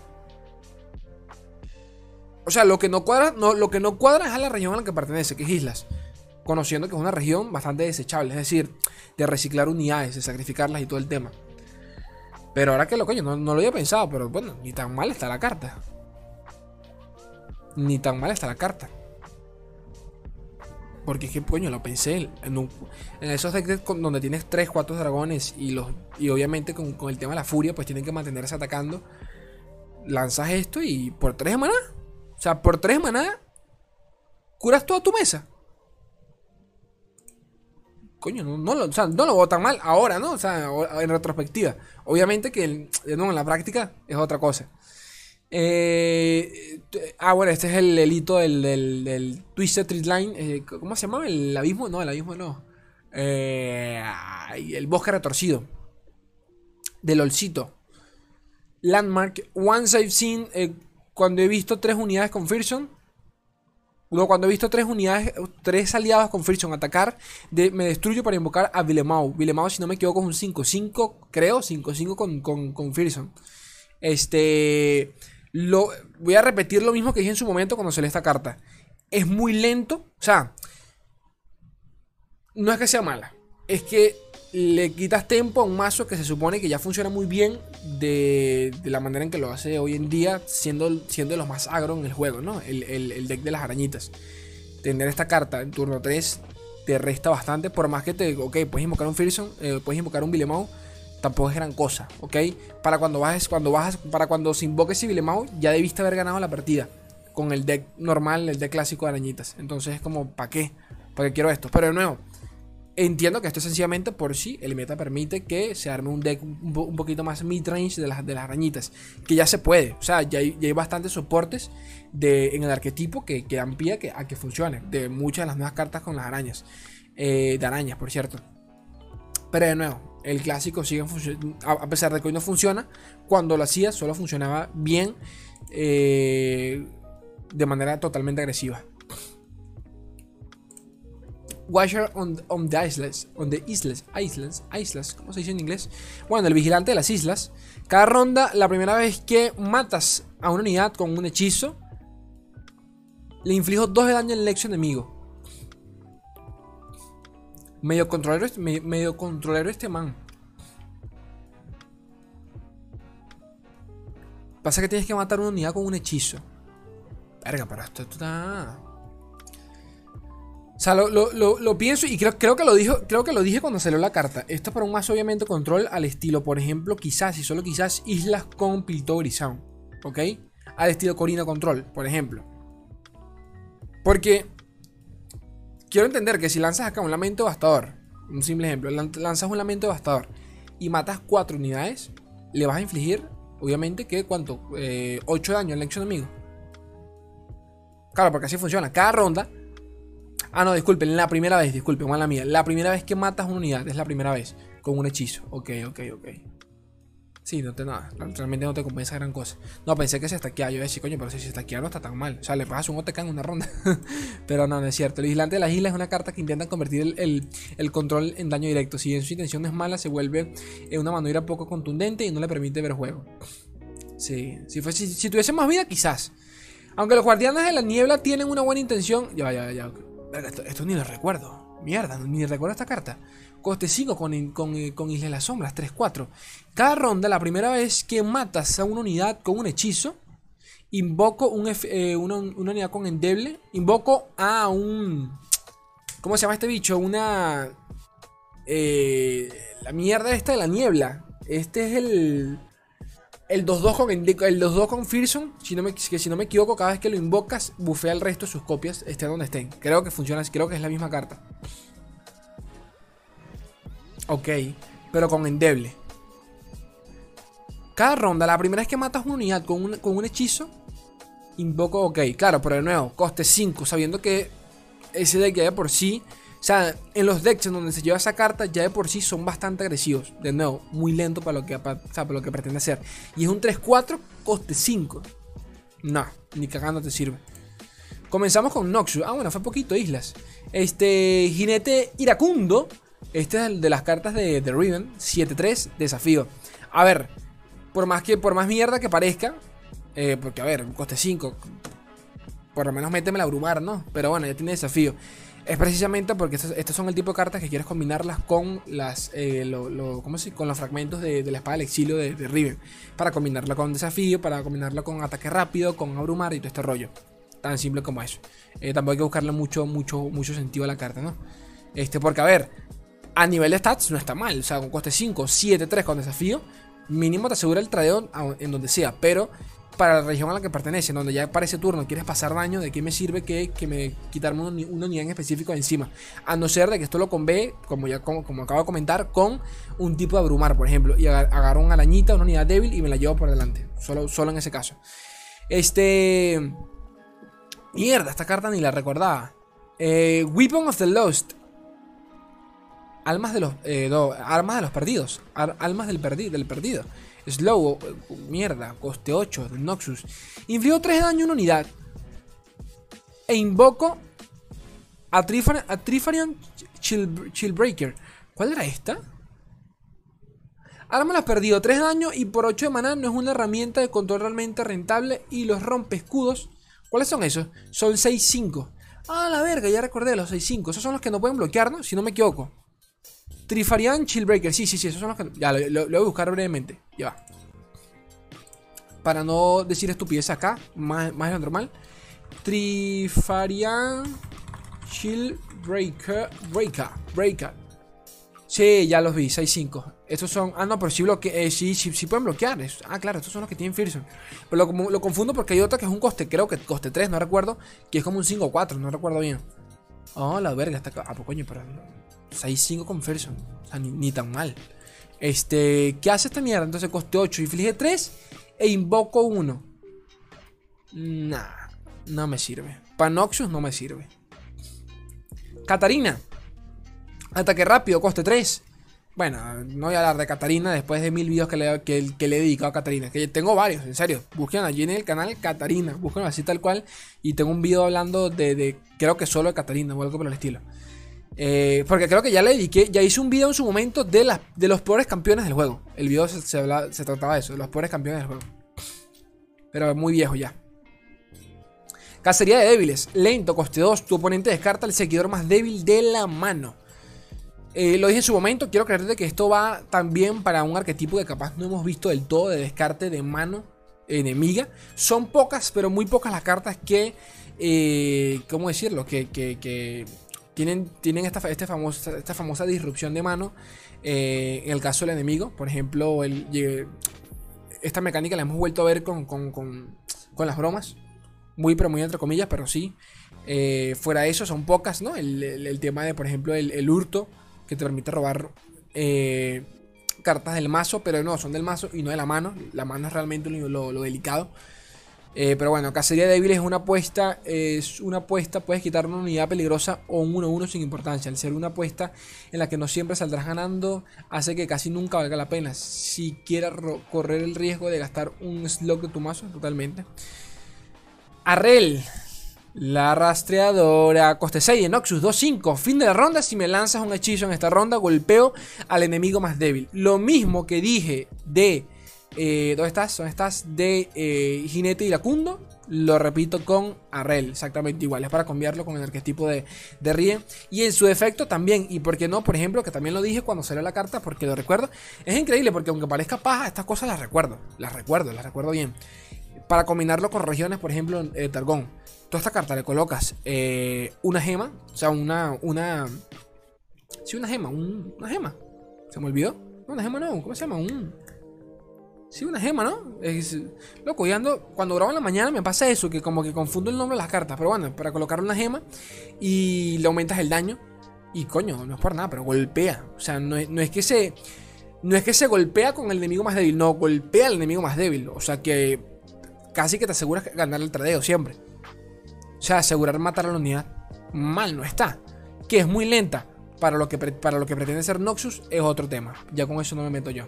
O sea, lo que no cuadra, no, lo que no cuadra es a la región a la que pertenece, que es Islas. Conociendo que es una región bastante desechable, es decir, de reciclar unidades, de sacrificarlas y todo el tema. Pero ahora que lo coño, no, lo había pensado, pero bueno, ni tan mal está la carta. Ni tan mal está la carta. Porque es que, coño, lo pensé en, esos decks donde tienes 3, 4 dragones y los y obviamente con, el tema de la furia, pues tienen que mantenerse atacando. Lanzas esto y por 3 maná. O sea, por 3 maná curas toda tu mesa coño, no, lo, no lo veo tan mal ahora, ¿no? O sea, en retrospectiva. Obviamente que no, en la práctica es otra cosa. Eh, ah, bueno, este es el, hito del, del, Twisted Tree Line. Eh, ¿Cómo se llama? ¿El abismo? No, el abismo no. Eh, el bosque retorcido. Del Olcito. Landmark. Once I've seen. cuando he visto tres unidades con Fearsome cuando he visto tres unidades, tres aliados con Friction atacar, me destruyo para invocar a Vilemau. Vilemau, si no me equivoco, es un 5-5, creo, 5-5 con, con, con Este. Lo, voy a repetir lo mismo que dije en su momento cuando lee esta carta. Es muy lento. O sea. No es que sea mala. Es que le quitas tiempo a un mazo que se supone que ya funciona muy bien de, la manera en que lo hace hoy en día, siendo, siendo los más agro en el juego, ¿no? El, deck de las arañitas. Tener esta carta en turno 3 te resta bastante, por más que te, ok, puedes invocar un Fearson, eh, puedes invocar un Vilemau, tampoco es gran cosa, ¿ok? Para cuando bajes, cuando bajas, para cuando se invoque ese Vilemau, ya debiste haber ganado la partida con el deck normal, el deck clásico de arañitas. Entonces es como, ¿para qué? ¿Para qué quiero esto? Pero de nuevo, Entiendo que esto es sencillamente por si el meta permite que se arme un deck un, poquito más mid-range de las, de las arañitas. Que ya se puede. O sea, ya hay, bastantes soportes de, en el arquetipo que, que dan pie a que, a que funcione. De muchas de las nuevas cartas con las arañas. Eh, de arañas, por cierto. Pero de nuevo, el clásico sigue funcionando. A pesar de que hoy no funciona, cuando lo hacía solo funcionaba bien. Eh, de manera totalmente agresiva. Watcher on, the Islands. On the Islands. Islands. Islands. ¿Cómo se dice en inglés? Bueno, el vigilante de las islas. Cada ronda, la primera vez que matas a una unidad con un hechizo, le inflijo 2 de daño al lecho enemigo. Medio controlero, este, medio, medio controlero este man. Pasa que tienes que matar una unidad con un hechizo. Verga, pero esto, está. O sea, lo, pienso y creo, creo, que lo dijo, creo que lo dije cuando salió la carta. Esto es para un más obviamente control al estilo, por ejemplo, quizás y solo quizás islas con Piltover Sound. ¿Ok? Al estilo Corina Control, por ejemplo. Porque quiero entender que si lanzas acá un lamento devastador, un simple ejemplo, lanzas un lamento devastador y matas 4 unidades, le vas a infligir, obviamente, que cuánto? 8 eh, daño al lecho enemigo. Claro, porque así funciona. Cada ronda. Ah, no, disculpen, la primera vez, disculpen, mala mía. La primera vez que matas una unidad es la primera vez con un hechizo. Ok, ok, ok. Sí, no te nada. Realmente no te compensa gran cosa. No, pensé que se estaqueaba. Yo decía, coño, pero si se estaquea no está tan mal. O sea, le pasas un OTK en una ronda. pero no, no es cierto. El vigilante de las islas es una carta que intenta convertir el, control en daño directo. Si bien su intención es mala, se vuelve en una manera poco contundente y no le permite ver juego. Sí, si, fuese, si, tuviese más vida, quizás. Aunque los guardianes de la niebla tienen una buena intención. Ya, ya, ya. Esto, ni lo recuerdo. Mierda, ni recuerdo esta carta. Coste 5 con, con, con Isla de las Sombras, 3-4. Cada ronda, la primera vez que matas a una unidad con un hechizo, invoco un eh, una, unidad con endeble. Invoco a un. ¿Cómo se llama este bicho? Una. Eh, la mierda esta de la niebla. Este es el. El 2-2 con, el 2 con Fearsome, si no me, que si no me equivoco, cada vez que lo invocas, bufea el resto de sus copias, estén donde estén. Creo que funciona creo que es la misma carta. Ok, pero con endeble. Cada ronda, la primera vez que matas una unidad con un, con un hechizo, invoco ok. Claro, pero de nuevo, coste 5, sabiendo que ese deck ya por sí, o sea, en los decks en donde se lleva esa carta, ya de por sí son bastante agresivos. De nuevo, muy lento para lo que, para, lo que pretende hacer. Y es un 3-4, coste 5. No, ni cagando te sirve. Comenzamos con Noxus. Ah, bueno, fue poquito, Islas. Este, jinete iracundo este es el de las cartas de, The Riven. 7-3, desafío. A ver, por más que por más mierda que parezca, eh, porque a ver, coste 5, por lo menos méteme la abrumar, ¿no? Pero bueno, ya tiene desafío. Es precisamente porque estos, son el tipo de cartas que quieres combinarlas con las eh, ¿cómo se, con los fragmentos de, la espada del exilio de, Riven. Para combinarla con desafío, para combinarla con ataque rápido, con abrumar y todo este rollo. Tan simple como eso. Eh, tampoco hay que buscarle mucho, mucho, mucho sentido a la carta, ¿no? Este, porque a ver, a nivel de stats no está mal. O sea, con coste 5, 7, 3 con desafío, mínimo te asegura el tradeo en donde sea. Pero para la región a la que pertenece, en donde ya para ese turno quieres pasar daño, ¿de qué me sirve que, me quitarme una unidad en específico encima? A no ser de que esto lo convé, como ya como, acabo de comentar, con un tipo de abrumar, por ejemplo, y agarro una arañita, una unidad débil y me la llevo por delante. Solo, solo en ese caso. Este. Mierda, esta carta ni la recordaba. Eh, Weapon of the Lost. Almas de los, eh, armas de los perdidos. almas del, del perdido. Slow, mierda, coste 8 de Noxus. Infligo 3 de daño a una unidad. E invoco a, Trifarian, Chillbreaker. ¿Cuál era esta? Arma los perdido, 3 daño y por 8 de maná no es una herramienta de control realmente rentable. Y los rompe escudos. ¿Cuáles son esos? Son 6-5. Ah, la verga, ya recordé los 6-5. Esos son los que no pueden bloquear, ¿no? Si no me equivoco. Trifarian Chillbreaker. Sí, sí, sí, esos son los que. Ya, lo, voy a buscar brevemente. Ya va. Para no decir estupidez acá, más, más lo normal. Trifarian Chillbreaker. Breaker. Breaker. Sí, ya los vi, 6-5. Estos son. Ah, no, pero sí, bloque, eh, sí, sí, sí, pueden bloquear. Ah, claro, estos son los que tienen Fearsome. Pero lo, lo, confundo porque hay otra que es un coste, creo que coste 3, no recuerdo. Que es como un 5-4, no recuerdo bien. Oh, la verga, está acá. Ah, pues coño, pero. 6-5 con Ferson. O sea, ni, tan mal. Este, ¿qué hace esta mierda? Entonces coste 8, inflige 3 e invoco 1. Nah, no me sirve. Panoxus no me sirve. Catarina. Ataque rápido, coste 3. Bueno, no voy a hablar de Catarina después de mil videos que le, que, le he dedicado a Catarina. Que tengo varios, en serio. Busquen allí en el canal Catarina. Busquen así tal cual. Y tengo un video hablando de, de creo que solo de Catarina o algo por el estilo. Eh, porque creo que ya le dediqué, ya hice un video en su momento de, las, de los peores campeones del juego. El video se, se, trataba de eso, de los peores campeones del juego. Pero muy viejo ya. Cacería de débiles. Lento, coste 2. Tu oponente descarta el seguidor más débil de la mano. Eh, lo dije en su momento, quiero creerte que esto va también para un arquetipo que capaz no hemos visto del todo de descarte de mano enemiga. Son pocas, pero muy pocas las cartas que, eh, ¿cómo decirlo? Que, que tienen, tienen esta, este famosa, esta famosa disrupción de mano. Eh, en el caso del enemigo, por ejemplo, esta mecánica la hemos vuelto a ver con, las bromas. Muy, pero muy entre comillas, pero sí. Eh, fuera de eso, son pocas, ¿no? El, tema de, por ejemplo, el, hurto, que te permite robar eh, cartas del mazo, pero no, son del mazo y no de la mano. La mano es realmente lo delicado. Eh, pero bueno, cacería débil es una apuesta. Es una apuesta, puedes quitar una unidad peligrosa o un 1-1 sin importancia. Al ser una apuesta en la que no siempre saldrás ganando, hace que casi nunca valga la pena. Si quieres correr el riesgo de gastar un slot de tu mazo, totalmente. Arrel. La rastreadora. Coste 6 Noxus 2-5. Fin de la ronda. Si me lanzas un hechizo en esta ronda, golpeo al enemigo más débil. Lo mismo que dije de eh, ¿Dónde estás? ¿Dónde estás? De eh, Jinete Iracundo. Lo repito con Arrel, exactamente igual. Es para cambiarlo con el arquetipo de, de Rie. Y en su defecto también. Y por qué no, por ejemplo, que también lo dije cuando salió la carta, porque lo recuerdo. Es increíble porque aunque parezca paja, estas cosas las recuerdo. Las recuerdo, las recuerdo bien. Para combinarlo con regiones, por ejemplo, eh, Targón. Tú a esta carta le colocas eh, una gema. O sea, una. una sí, una gema. una gema. ¿Se me olvidó? No, una gema no. ¿Cómo se llama? Un. Sí, una gema, ¿no? Es, loco, y ando, cuando grabo en la mañana me pasa eso, que como que confundo el nombre de las cartas. Pero bueno, para colocar una gema y le aumentas el daño. Y coño, no es por nada, pero golpea. O sea, no es, que se. No es que se golpea con el enemigo más débil, no, golpea al enemigo más débil. O sea que casi que te aseguras ganar el tradeo siempre. O sea, asegurar matar a la unidad. Mal no está. Que es muy lenta. Para lo que, para lo que pretende ser Noxus es otro tema. Ya con eso no me meto yo.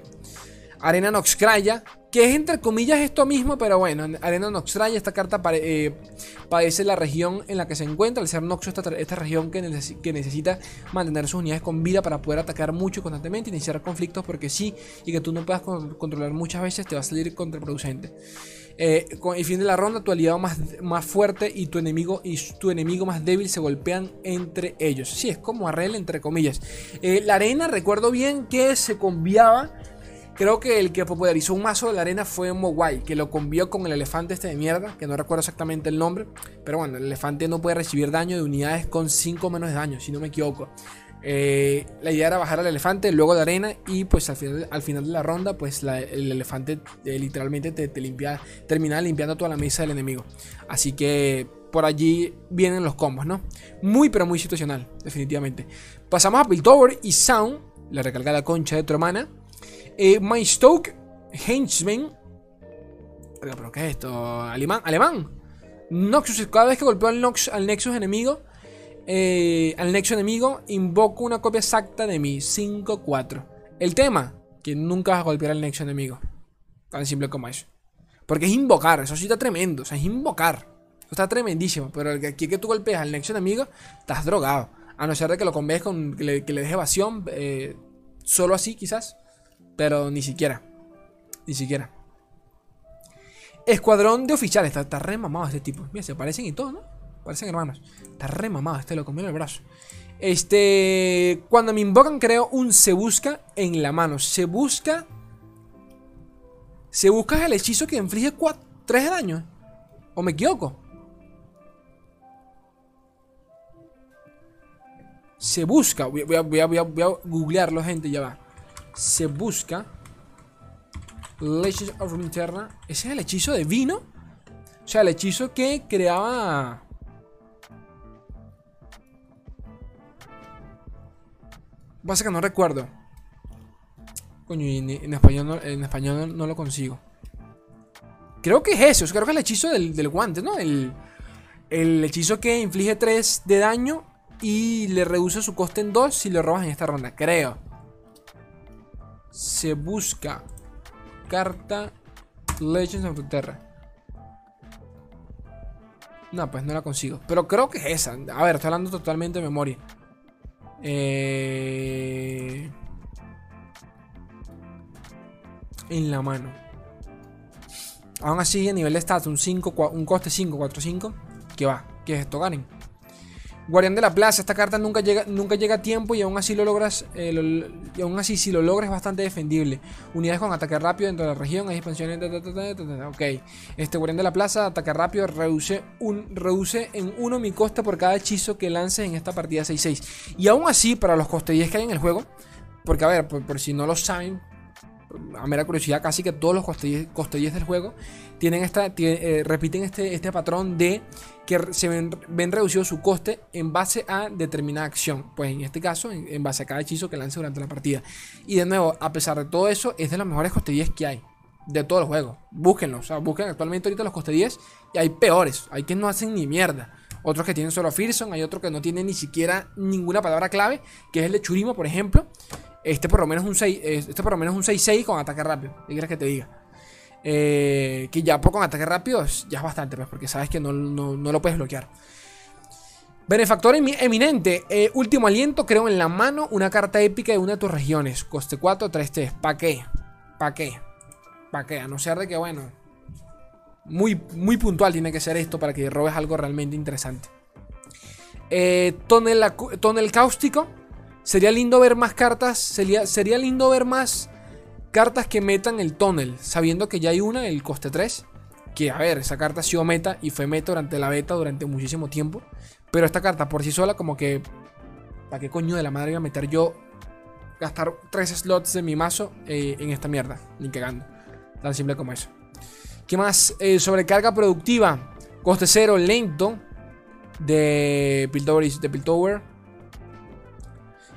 Arena Noxcraya, que es entre comillas esto mismo, pero bueno, Arena Noxcraya, esta carta eh, padece la región en la que se encuentra, al ser Noxus, esta, región que, necesita mantener sus unidades con vida para poder atacar mucho constantemente, iniciar conflictos porque sí, y que tú no puedas controlar muchas veces, te va a salir contraproducente. Eh, con el fin de la ronda, tu aliado más, más fuerte y tu enemigo y tu enemigo más débil se golpean entre ellos. Sí, es como arrel entre comillas. Eh, la arena, recuerdo bien que se conviaba Creo que el que popularizó un mazo de la arena fue Mogwai, que lo convió con el elefante este de mierda, que no recuerdo exactamente el nombre. Pero bueno, el elefante no puede recibir daño de unidades con 5 menos de daño, si no me equivoco. Eh, la idea era bajar al elefante, luego la arena y pues al final, al final de la ronda pues el elefante eh, literalmente te, te limpia, termina limpiando toda la mesa del enemigo. Así que por allí vienen los combos, ¿no? Muy pero muy situacional, definitivamente. Pasamos a Piltover y Sound, la concha de Tromana. Eh, My Stoke Henchman. ¿Pero qué es esto? ¿Alemán? ¿Alemán? Noxus, cada vez que golpeo al, Nox, al Nexus enemigo, eh, al Nexus enemigo, invoco una copia exacta de mi 5-4. El tema, que nunca vas a golpear al Nexus enemigo. Tan simple como eso. Porque es invocar, eso sí está tremendo. O sea, es invocar. Eso está tremendísimo. Pero aquí que tú golpeas al Nexus enemigo, estás drogado. A no ser de que lo convees con que le, que deje evasión. Eh, solo así, quizás. Pero ni siquiera. Ni siquiera. Escuadrón de oficiales. Está, re mamado este tipo. Mira, se parecen y todo, ¿no? Parecen hermanos. Está re mamado este loco. Mira el brazo. Este. Cuando me invocan, creo un se busca en la mano. Se busca. Se busca el hechizo que inflige 3 de daño. ¿O me equivoco? Se busca. Voy a, voy a, voy a, voy a googlearlo, gente. Ya va se busca Legends of Runeterra. Ese es el hechizo de vino. O sea, el hechizo que creaba... Pasa que no recuerdo. Coño, en, español, no, en español no, lo consigo. Creo que es eso. Creo que es el hechizo del, guante, ¿no? El, el hechizo que inflige 3 de daño y le reduce su coste en 2 si le robas en esta ronda. Creo se busca carta Legends of Terra. No, pues no la consigo. Pero creo que es esa. A ver, estoy hablando totalmente de memoria. Eh, en la mano. Aún así, a nivel de stats, un, 5, un coste 5, 4, 5. ¿Qué va? ¿Qué es esto, Garen? Guardián de la Plaza, esta carta nunca llega, nunca llega a tiempo y aún así lo logras. Eh, y aún así, si lo logras, es bastante defendible. Unidades con ataque rápido dentro de la región, hay expansiones. ok. Este Guardián de la Plaza, ataque rápido, reduce, un, reduce en 1 mi coste por cada hechizo que lances en esta partida 6-6. Y aún así, para los coste 10 que hay en el juego, porque a ver, por si no lo saben, a mera curiosidad, casi que todos los costellers del juego tienen esta, eh, repiten este, este patrón de que se ven, reducido su coste en base a determinada acción. Pues en este caso, en, base a cada hechizo que lance durante la partida. Y de nuevo, a pesar de todo eso, es de los mejores 10 que hay. De todo el juego. Búsquenlo. O sea, busquen actualmente ahorita los coste 10 y hay peores. Hay que no hacen ni mierda. Otros que tienen solo Fearson. Hay otros que no tienen ni siquiera ninguna palabra clave. Que es el de Churima, por ejemplo. Este por lo menos un 6, este por lo menos un 6-6 con ataque rápido. ¿Qué quieres que te diga? Eh, que ya con ataque rápido ya es bastante, pues, porque sabes que no, lo puedes bloquear. Benefactor eminente. Eh, último aliento, creo en la mano una carta épica de una de tus regiones. Coste 4, 3 T. ¿Para qué? ¿Para qué? ¿Para qué? A no ser de que, bueno, muy, muy puntual tiene que ser esto para que robes algo realmente interesante. Eh, tonel, tonel cáustico. Sería lindo ver más cartas. Sería, sería lindo ver más cartas que metan el tonel. Sabiendo que ya hay una, el coste 3. Que a ver, esa carta ha sido meta y fue meta durante la beta durante muchísimo tiempo. Pero esta carta por sí sola, como que. ¿Para qué coño de la madre voy a meter yo? Gastar 3 slots de mi mazo eh, en esta mierda. Ni cagando. Tan simple como eso. ¿Qué más? Eh, sobrecarga productiva. Coste 0 lento. De Piltover. De Piltover.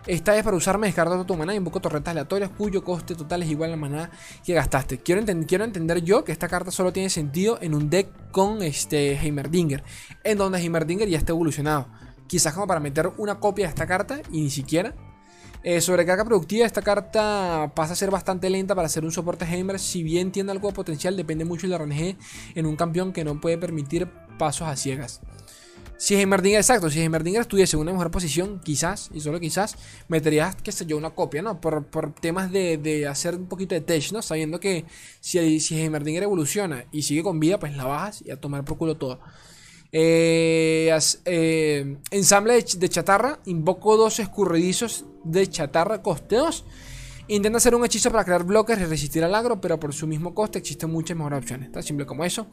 Esta es para usarme descartando tu maná y invoco torretas aleatorias cuyo coste total es igual a la maná que gastaste. Quiero, quiero entender yo que esta carta solo tiene sentido en un deck con este Heimerdinger, en donde Heimerdinger ya está evolucionado. Quizás como para meter una copia de esta carta y ni siquiera. Eh, sobrecarga productiva, esta carta pasa a ser bastante lenta para hacer un soporte Heimer. Si bien tiene algo de potencial, depende mucho del RNG en un campeón que no puede permitir pasos a ciegas. Si Heimerdinger, exacto, si Heimerdinger estuviese en una mejor posición, quizás, y solo quizás, meterías, qué sé yo, una copia, ¿no? Por, temas de, hacer un poquito de tech, ¿no? Sabiendo que si, si Heimerdinger evoluciona y sigue con vida, pues la bajas y a tomar por culo todo. Eh, eh, ensamble de, de, chatarra. Invoco dos escurridizos de chatarra costeos. Intenta hacer un hechizo para crear bloques y resistir al agro, pero por su mismo coste existen muchas mejores opciones. Tan simple como eso.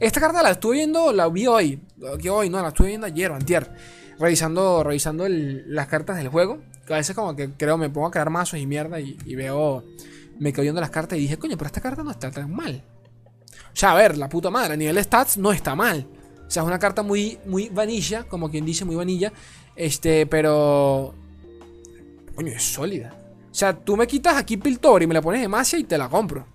Esta carta la estuve viendo, la vi hoy. Que hoy, no, la estuve viendo ayer o antier. Revisando, revisando las cartas del juego. a veces como que creo me pongo a crear mazos y mierda y, veo... Me quedo viendo las cartas y dije, coño, pero esta carta no está tan mal. O sea, a ver, la puta madre, a nivel de stats no está mal. O sea, es una carta muy, muy vanilla, como quien dice, muy vanilla. Este, pero... Coño, es sólida. O sea, tú me quitas aquí Piltor y me la pones de Masia y te la compro.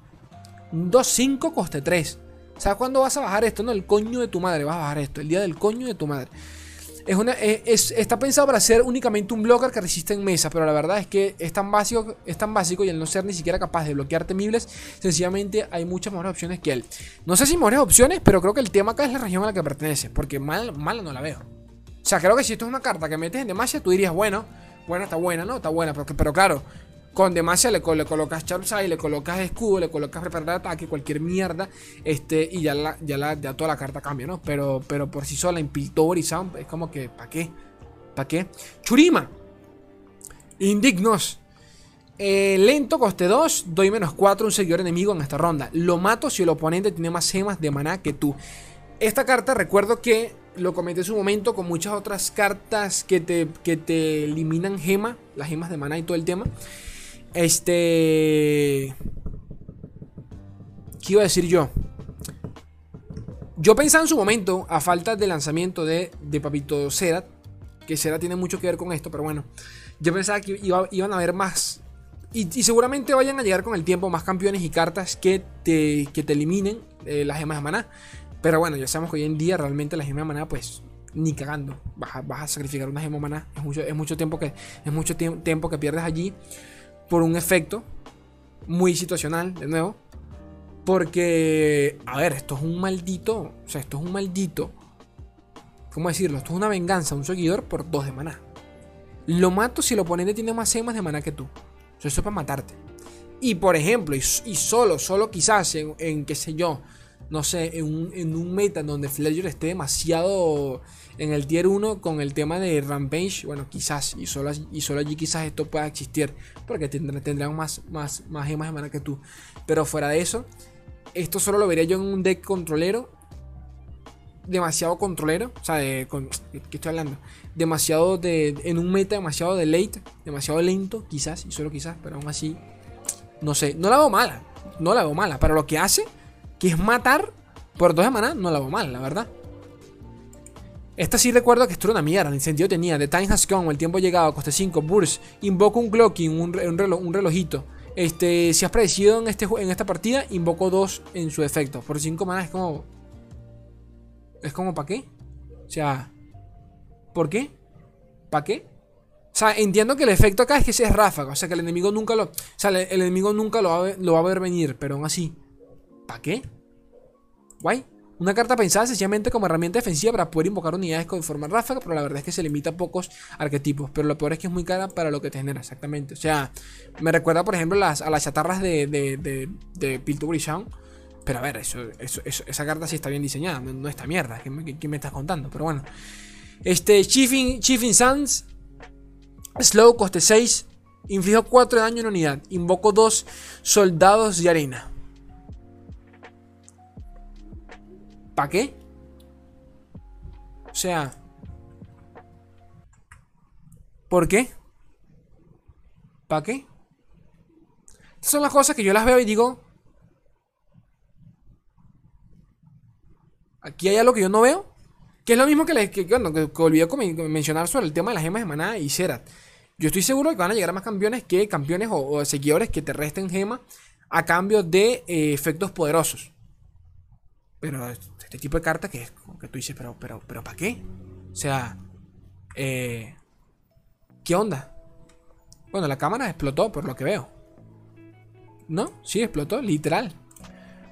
2.5 coste 3. ¿Sabes cuándo vas a bajar esto? No, el coño de tu madre vas a bajar esto. El día del coño de tu madre. Es una, es, está pensado para ser únicamente un blocker que resiste en mesa, pero la verdad es que es tan, básico, es tan básico y al no ser ni siquiera capaz de bloquear temibles, sencillamente hay muchas mejores opciones que él. No sé si mejores opciones, pero creo que el tema acá es la región a la que pertenece, porque mal, mal no la veo. O sea, creo que si esto es una carta que metes en Demacia, tú dirías, bueno, bueno, está buena, ¿no? Está buena, pero claro, con Demacia le, colocas Charizard, le colocas escudo, le colocas preparar ataque, cualquier mierda. Este, y ya, la, ya, la, ya toda la carta cambia, ¿no? Pero, pero por sí sola, en Piltover y Sound, es como que, ¿para qué? ¿Para qué? Churima. Indignos. Eh, lento, coste 2, doy menos 4 un seguidor enemigo en esta ronda. Lo mato si el oponente tiene más gemas de maná que tú. Esta carta recuerdo que lo comenté en su momento con muchas otras cartas que te, que te eliminan gema, las gemas de maná y todo el tema. Este... ¿Qué iba a decir yo? Yo pensaba en su momento, a falta de lanzamiento de, de Papito Cera, que Cera tiene mucho que ver con esto, pero bueno, yo pensaba que iban a haber más, y, seguramente vayan a llegar con el tiempo más campeones y cartas que te, que te eliminen eh, las gemas de maná. Pero bueno, ya sabemos que hoy en día realmente las gemas de maná, pues ni cagando, vas a, vas a sacrificar una gema de maná. Es mucho, es mucho tiempo que, es mucho tiempo que pierdes allí por un efecto muy situacional, de nuevo. Porque, a ver, esto es un maldito. O sea, esto es un maldito. ¿Cómo decirlo? Esto es una venganza, un seguidor por dos de maná. lo mato si el oponente tiene más gemas de maná que tú. Eso es para matarte. Y por ejemplo, y, solo, solo quizás en, qué sé yo, no sé, en un, en un meta donde Fledger esté demasiado en el tier 1 con el tema de Rampage, bueno, quizás, y solo, y solo allí quizás esto pueda existir, porque tendrán, más, más, más gemas de mana que tú. Pero fuera de eso, esto solo lo vería yo en un deck controlero, demasiado controlero, o sea, de, ¿qué estoy hablando? Demasiado de, en un meta demasiado de late, demasiado lento, quizás, y solo quizás, pero aún así, no sé, no la veo mala, no la veo mala, pero lo que hace, que es matar por dos de mana, no la veo mal, la verdad. Esta sí recuerdo que esto era una mierda, en sentido tenía The Time Has Come, el tiempo llegado, coste 5, Burst, invoco un Clocking, un, un relojito. Este, si has predecido en, este, en esta partida, invoco 2 en su efecto. Por 5 manas es como... Es como, ¿para qué? O sea... ¿Por qué? ¿Para qué? O sea, entiendo que el efecto acá es que es ráfaga. O sea, que el enemigo nunca lo... O sea, el, enemigo nunca lo va, a, lo va a ver venir. Pero aún así... ¿Para qué? Guay. Una carta pensada sencillamente como herramienta defensiva para poder invocar unidades con forma ráfaga, pero la verdad es que se limita a pocos arquetipos. Pero lo peor es que es muy cara para lo que te genera, exactamente. O sea, me recuerda, por ejemplo, a las chatarras de, de, de, de Pero a ver, esa carta sí está bien diseñada, no, está mierda. ¿Qué me, estás contando? Pero bueno. Este, Chiefing, Chiefing Suns. Slow, coste 6. Inflijo 4 de daño en unidad. Invoco 2 soldados de arena. ¿Para qué? O sea... ¿Por qué? ¿Para qué? Estas son las cosas que yo las veo y digo... Aquí hay algo que yo no veo. Que es lo mismo que, les, que, olvidé mencionar sobre el tema de las gemas de maná y Zerat. Yo estoy seguro de que van a llegar más campeones que campeones o, seguidores que te resten gemas a cambio de eh, efectos poderosos. Pero este tipo de carta que es que tú dices, pero, pero, pero, ¿para qué? O sea, eh, ¿qué onda? Bueno, la cámara explotó por lo que veo. ¿No? Sí, explotó, literal.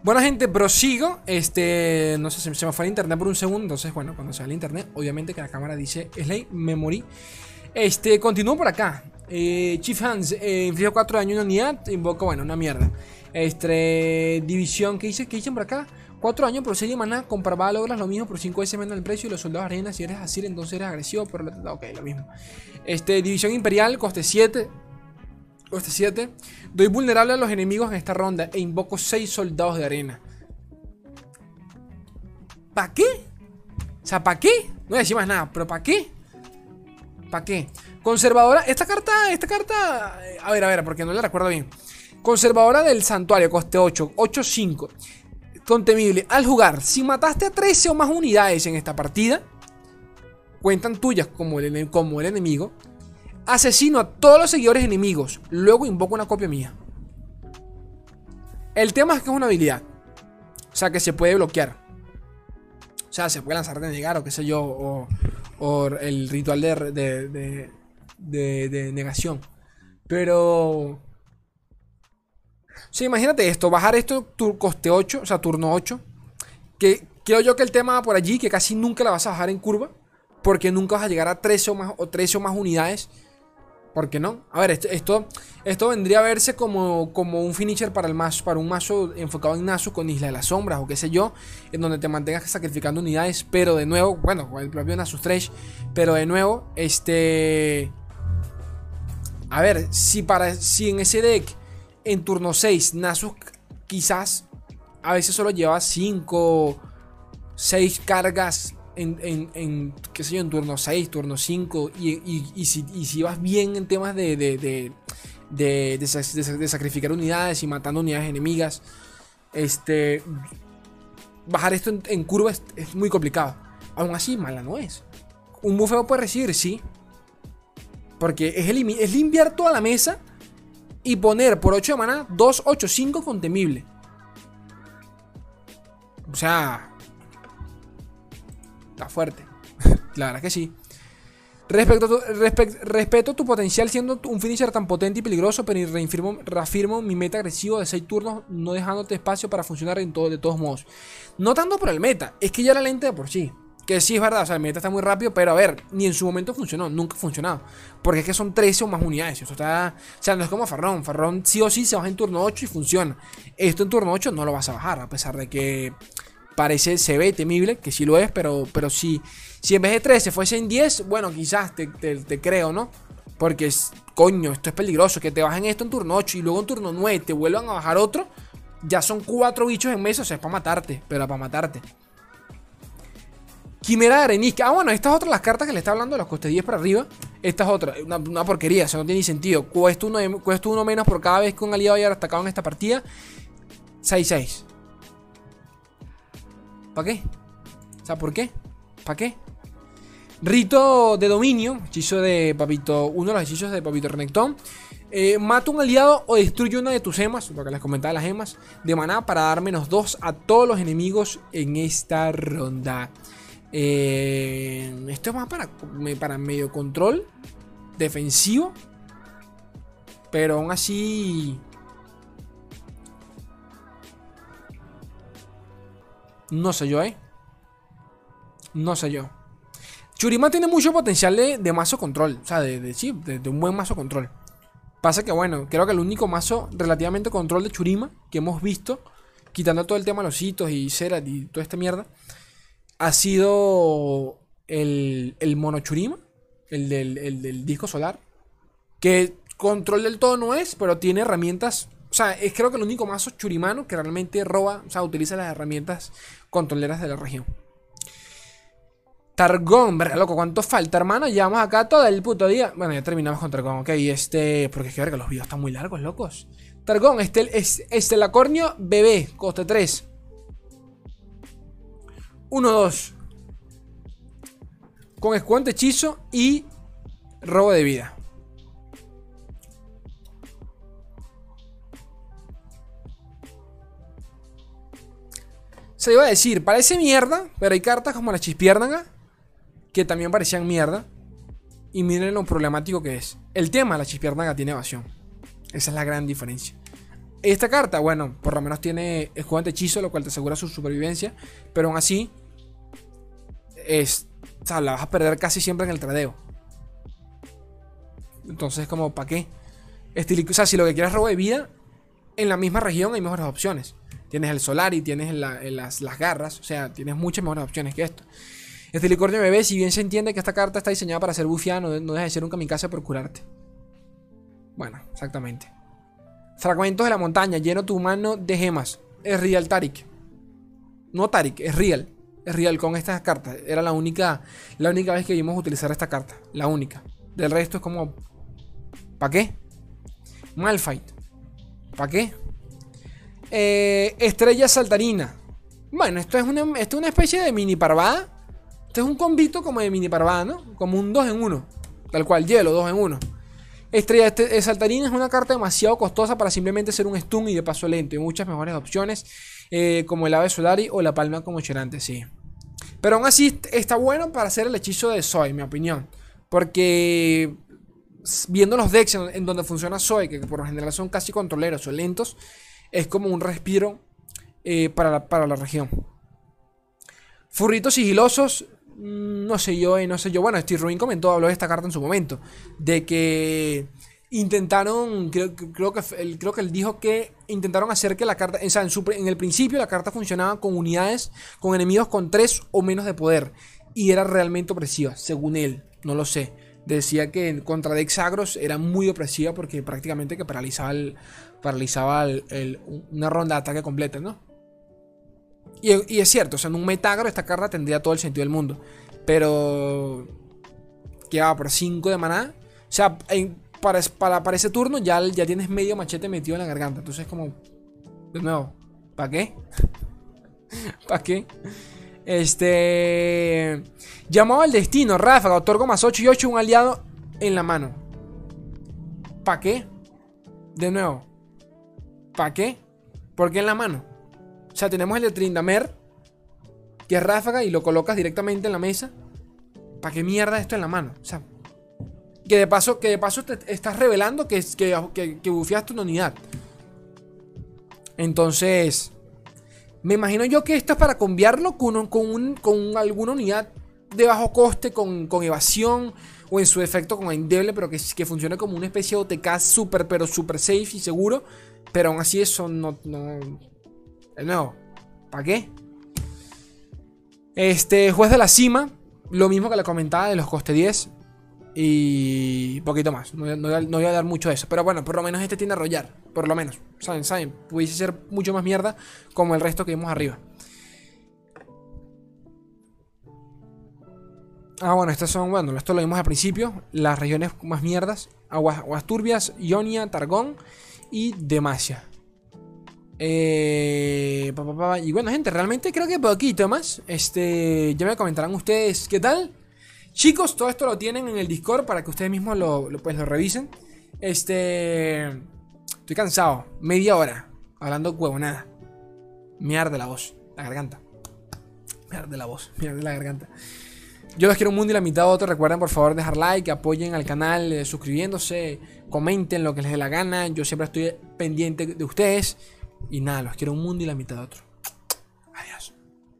Bueno, gente, prosigo. Este, no sé, se me fue el internet por un segundo. Entonces, bueno, cuando se va el internet, obviamente que la cámara dice Slay, me morí. Este, continúo por acá. Eh, Chief Hands, eh, infligió 4 daño en unidad. Invoco, bueno, una mierda. Este, división, ¿qué dice? ¿Qué dicen por acá? 4 años por serie maná, comparaba logras lo mismo por 5 veces menos el precio y los soldados arenas si eres así entonces eres agresivo, pero ok, lo mismo. Este, división imperial, coste 7. Coste 7. Doy vulnerable a los enemigos en esta ronda e invoco 6 soldados de arena. ¿Para qué? O sea, ¿para qué? No voy a decir más nada, pero ¿para qué? ¿Para qué? Conservadora, esta carta, esta carta, eh, a ver, a ver, porque no la recuerdo bien. Conservadora del santuario, coste 8, 8-5. Contemible. Al jugar, si mataste a 13 o más unidades en esta partida, cuentan tuyas como el, como el enemigo. Asesino a todos los seguidores enemigos. Luego invoco una copia mía. El tema es que es una habilidad. O sea, que se puede bloquear. O sea, se puede lanzar de negar o qué sé yo. O, el ritual de, de negación. Pero sea, imagínate esto, bajar esto tu coste 8, o sea, turno 8. Que creo yo que el tema va por allí, que casi nunca la vas a bajar en curva. Porque nunca vas a llegar a 13 o más, o 13 o más unidades. ¿Por qué no? A ver, esto, esto, vendría a verse como, como un finisher para, el mazo, para un mazo enfocado en Nasu con Isla de las Sombras o qué sé yo, en donde te mantengas sacrificando unidades, pero de nuevo, bueno, con el propio Nasu Stretch, pero de nuevo, este... A ver, si, para, si en ese deck en turno 6, Nasus quizás a veces solo lleva 5, 6 cargas en, qué sé yo, en turno 6, turno 5. Y, si, vas bien en temas de, de, de, sacrificar unidades y matando unidades enemigas, este, bajar esto en, curva es, muy complicado. Aún así, mala no es. Un bufeo puede recibir, sí. Porque es, es limpiar toda la mesa y poner por 8 de maná 285 con temible. O sea, está fuerte. La verdad que sí. Respecto tu, respeto tu potencial siendo un finisher tan potente y peligroso, pero reafirmo, mi meta agresivo de 6 turnos, no dejándote espacio para funcionar en de todos modos. No tanto por el meta, es que ya la lente de por sí. Que sí es verdad, o sea, el meta está muy rápido, pero a ver, ni en su momento funcionó, nunca ha funcionado. Porque es que son 13 o más unidades. Esto está. O sea, no es como Farrón. Farrón sí o sí se baja en turno 8 y funciona. Esto en turno 8 no lo vas a bajar, a pesar de que parece, se ve temible, que sí lo es, pero, pero si, si en vez de 13 fuese en 10, bueno, quizás te, te, creo, ¿no? Porque, es, coño, esto es peligroso, que te bajen esto en turno 8 y luego en turno 9 te vuelvan a bajar otro. Ya son cuatro bichos en mesa, o sea, es para matarte, pero para matarte. Quimera de arenisca. Ah, bueno, estas otras las cartas que le está hablando de los coste 10 para arriba. Esta es otra, una, porquería, eso no tiene ni sentido. Cuesta uno, cuesta uno menos por cada vez que un aliado haya atacado en esta partida. 6-6. ¿Para qué? O sea, ¿por qué? ¿Para qué? Rito de dominio, hechizo de Papito, uno de los hechizos de Papito Renectón. Eh, mata un aliado o destruye una de tus gemas, lo que les comentaba las gemas, de maná para dar menos 2 a todos los enemigos en esta ronda. Eh, esto es más para, para medio control defensivo. Pero aún así No sé yo, ¿eh? No sé yo. Churima tiene mucho potencial de, mazo control. O sea, de, sí, de, un buen mazo control. Pasa que, bueno, creo que el único mazo relativamente control de Churima que hemos visto, quitando todo el tema de los hitos y cera y toda esta mierda, ha sido el, el mono Churima, el del, el del disco solar. Que control del todo no es, pero tiene herramientas o sea, es creo que el único mazo churimano que realmente roba, o sea, utiliza las herramientas controleras de la región. Targón, verga, loco, ¿cuánto falta, hermano? Llevamos acá todo el puto día. Bueno, ya terminamos con Targón, ok. Este. Porque es que verga, los videos están muy largos, locos. Targón, este, es, este Lacornio bebé, coste 3. 1, 2. Con escudo hechizo y robo de vida. Se iba a decir, parece mierda, pero hay cartas como la chispiérnaga que también parecían mierda. Y miren lo problemático que es. El tema, la chispiérnaga tiene evasión. Esa es la gran diferencia. Esta carta, bueno, por lo menos tiene escudo hechizo, lo cual te asegura su supervivencia. Pero aún así, es, la vas a perder casi siempre en el tradeo. Entonces, como, ¿para qué? o sea, si lo que quieres es robo de vida, en la misma región hay mejores opciones. Tienes el solar y tienes las, garras. O sea, tienes muchas mejores opciones que esto. Este licornio bebé, si bien se entiende que esta carta está diseñada para ser bufiada, no, deja de ser un kamikaze por curarte. Bueno, exactamente. Fragmentos de la montaña, lleno tu mano de gemas. Es real Tarik. No Tarik, es real. Real con estas cartas. Era la única, la única vez que vimos utilizar esta carta. La única. Del resto es como. ¿Para qué? Malfight. ¿Para qué? Eh, estrella saltarina. Bueno, esto es, una, esto es una especie de mini parvada. Esto es un combito como de mini parvada, ¿no? Como un 2 en 1. Tal cual, hielo, 2 en 1. Estrella este, eh, saltarina es una carta demasiado costosa para simplemente ser un stun y de paso lento. Hay muchas mejores opciones, eh, como el ave solari o la palma como cherante, sí. Pero aún así está bueno para hacer el hechizo de Zoe, en mi opinión. Porque viendo los decks en, donde funciona Zoe, que por lo general son casi controleros o lentos, es como un respiro eh, para, la, para, la, región. Furritos sigilosos, mm, no sé yo, eh, no sé yo. Bueno, Steve Ruin comentó, habló de esta carta en su momento, de que intentaron, creo, creo, que, él, creo que él dijo que intentaron hacer que la carta, o sea, en, en el principio la carta funcionaba con unidades, con enemigos con 3 o menos de poder, y era realmente opresiva, según él, no lo sé decía que contra Dexagros era muy opresiva porque prácticamente que paralizaba, el, paralizaba una ronda de ataque completa, ¿no? Y, es cierto, o sea, en un Metagro esta carta tendría todo el sentido del mundo. Pero quedaba por 5 de maná. O sea, para, para, ese turno ya, ya tienes medio machete metido en la garganta. Entonces como... De nuevo, ¿para qué? ¿Para qué? Este. Llamado al destino, Ráfaga, otorgo más 8 y 8 un aliado en la mano. ¿Para qué? De nuevo. ¿Para qué? ¿Por qué en la mano? O sea, tenemos el de Trindamer, que es ráfaga, y lo colocas directamente en la mesa. ¿Para qué mierda esto en la mano? O sea, que de paso, que de paso te estás revelando que, que, que, bufiaste una unidad. Entonces, me imagino yo que esto es para cambiarlo con, con, alguna unidad de bajo coste con, con evasión o en su defecto con endeble, pero que, que funcione como una especie de OTK super, pero super safe y seguro. Pero aún así eso no... no nuevo, ¿para qué? Este, juez de la cima, lo mismo que le comentaba de los coste 10. Y poquito más. No, voy a dar mucho de eso. Pero bueno, por lo menos este tiene a rollar. Por lo menos. ¿Saben? ¿Saben? Pudiese ser mucho más mierda como el resto que vimos arriba. Ah, bueno, estas son, bueno, esto lo vimos al principio. Las regiones más mierdas. Aguas, Turbias, Ionia, Targón y Demacia. Eh, y bueno, gente, realmente creo que poquito más. Este, ya me comentarán ustedes qué tal. Chicos, todo esto lo tienen en el Discord para que ustedes mismos lo, pues, lo revisen. Este, estoy cansado, media hora hablando huevonada. Mierda la voz, la garganta. Mierda la voz, mierda la garganta. Yo los quiero un mundo ilimitado. Otro. Recuerden, por favor, dejar like, apoyen al canal, eh, suscribiéndose, comenten lo que les dé la gana. Yo siempre estoy pendiente de ustedes. Y nada, los quiero un mundo y la mitad de otro. Adiós.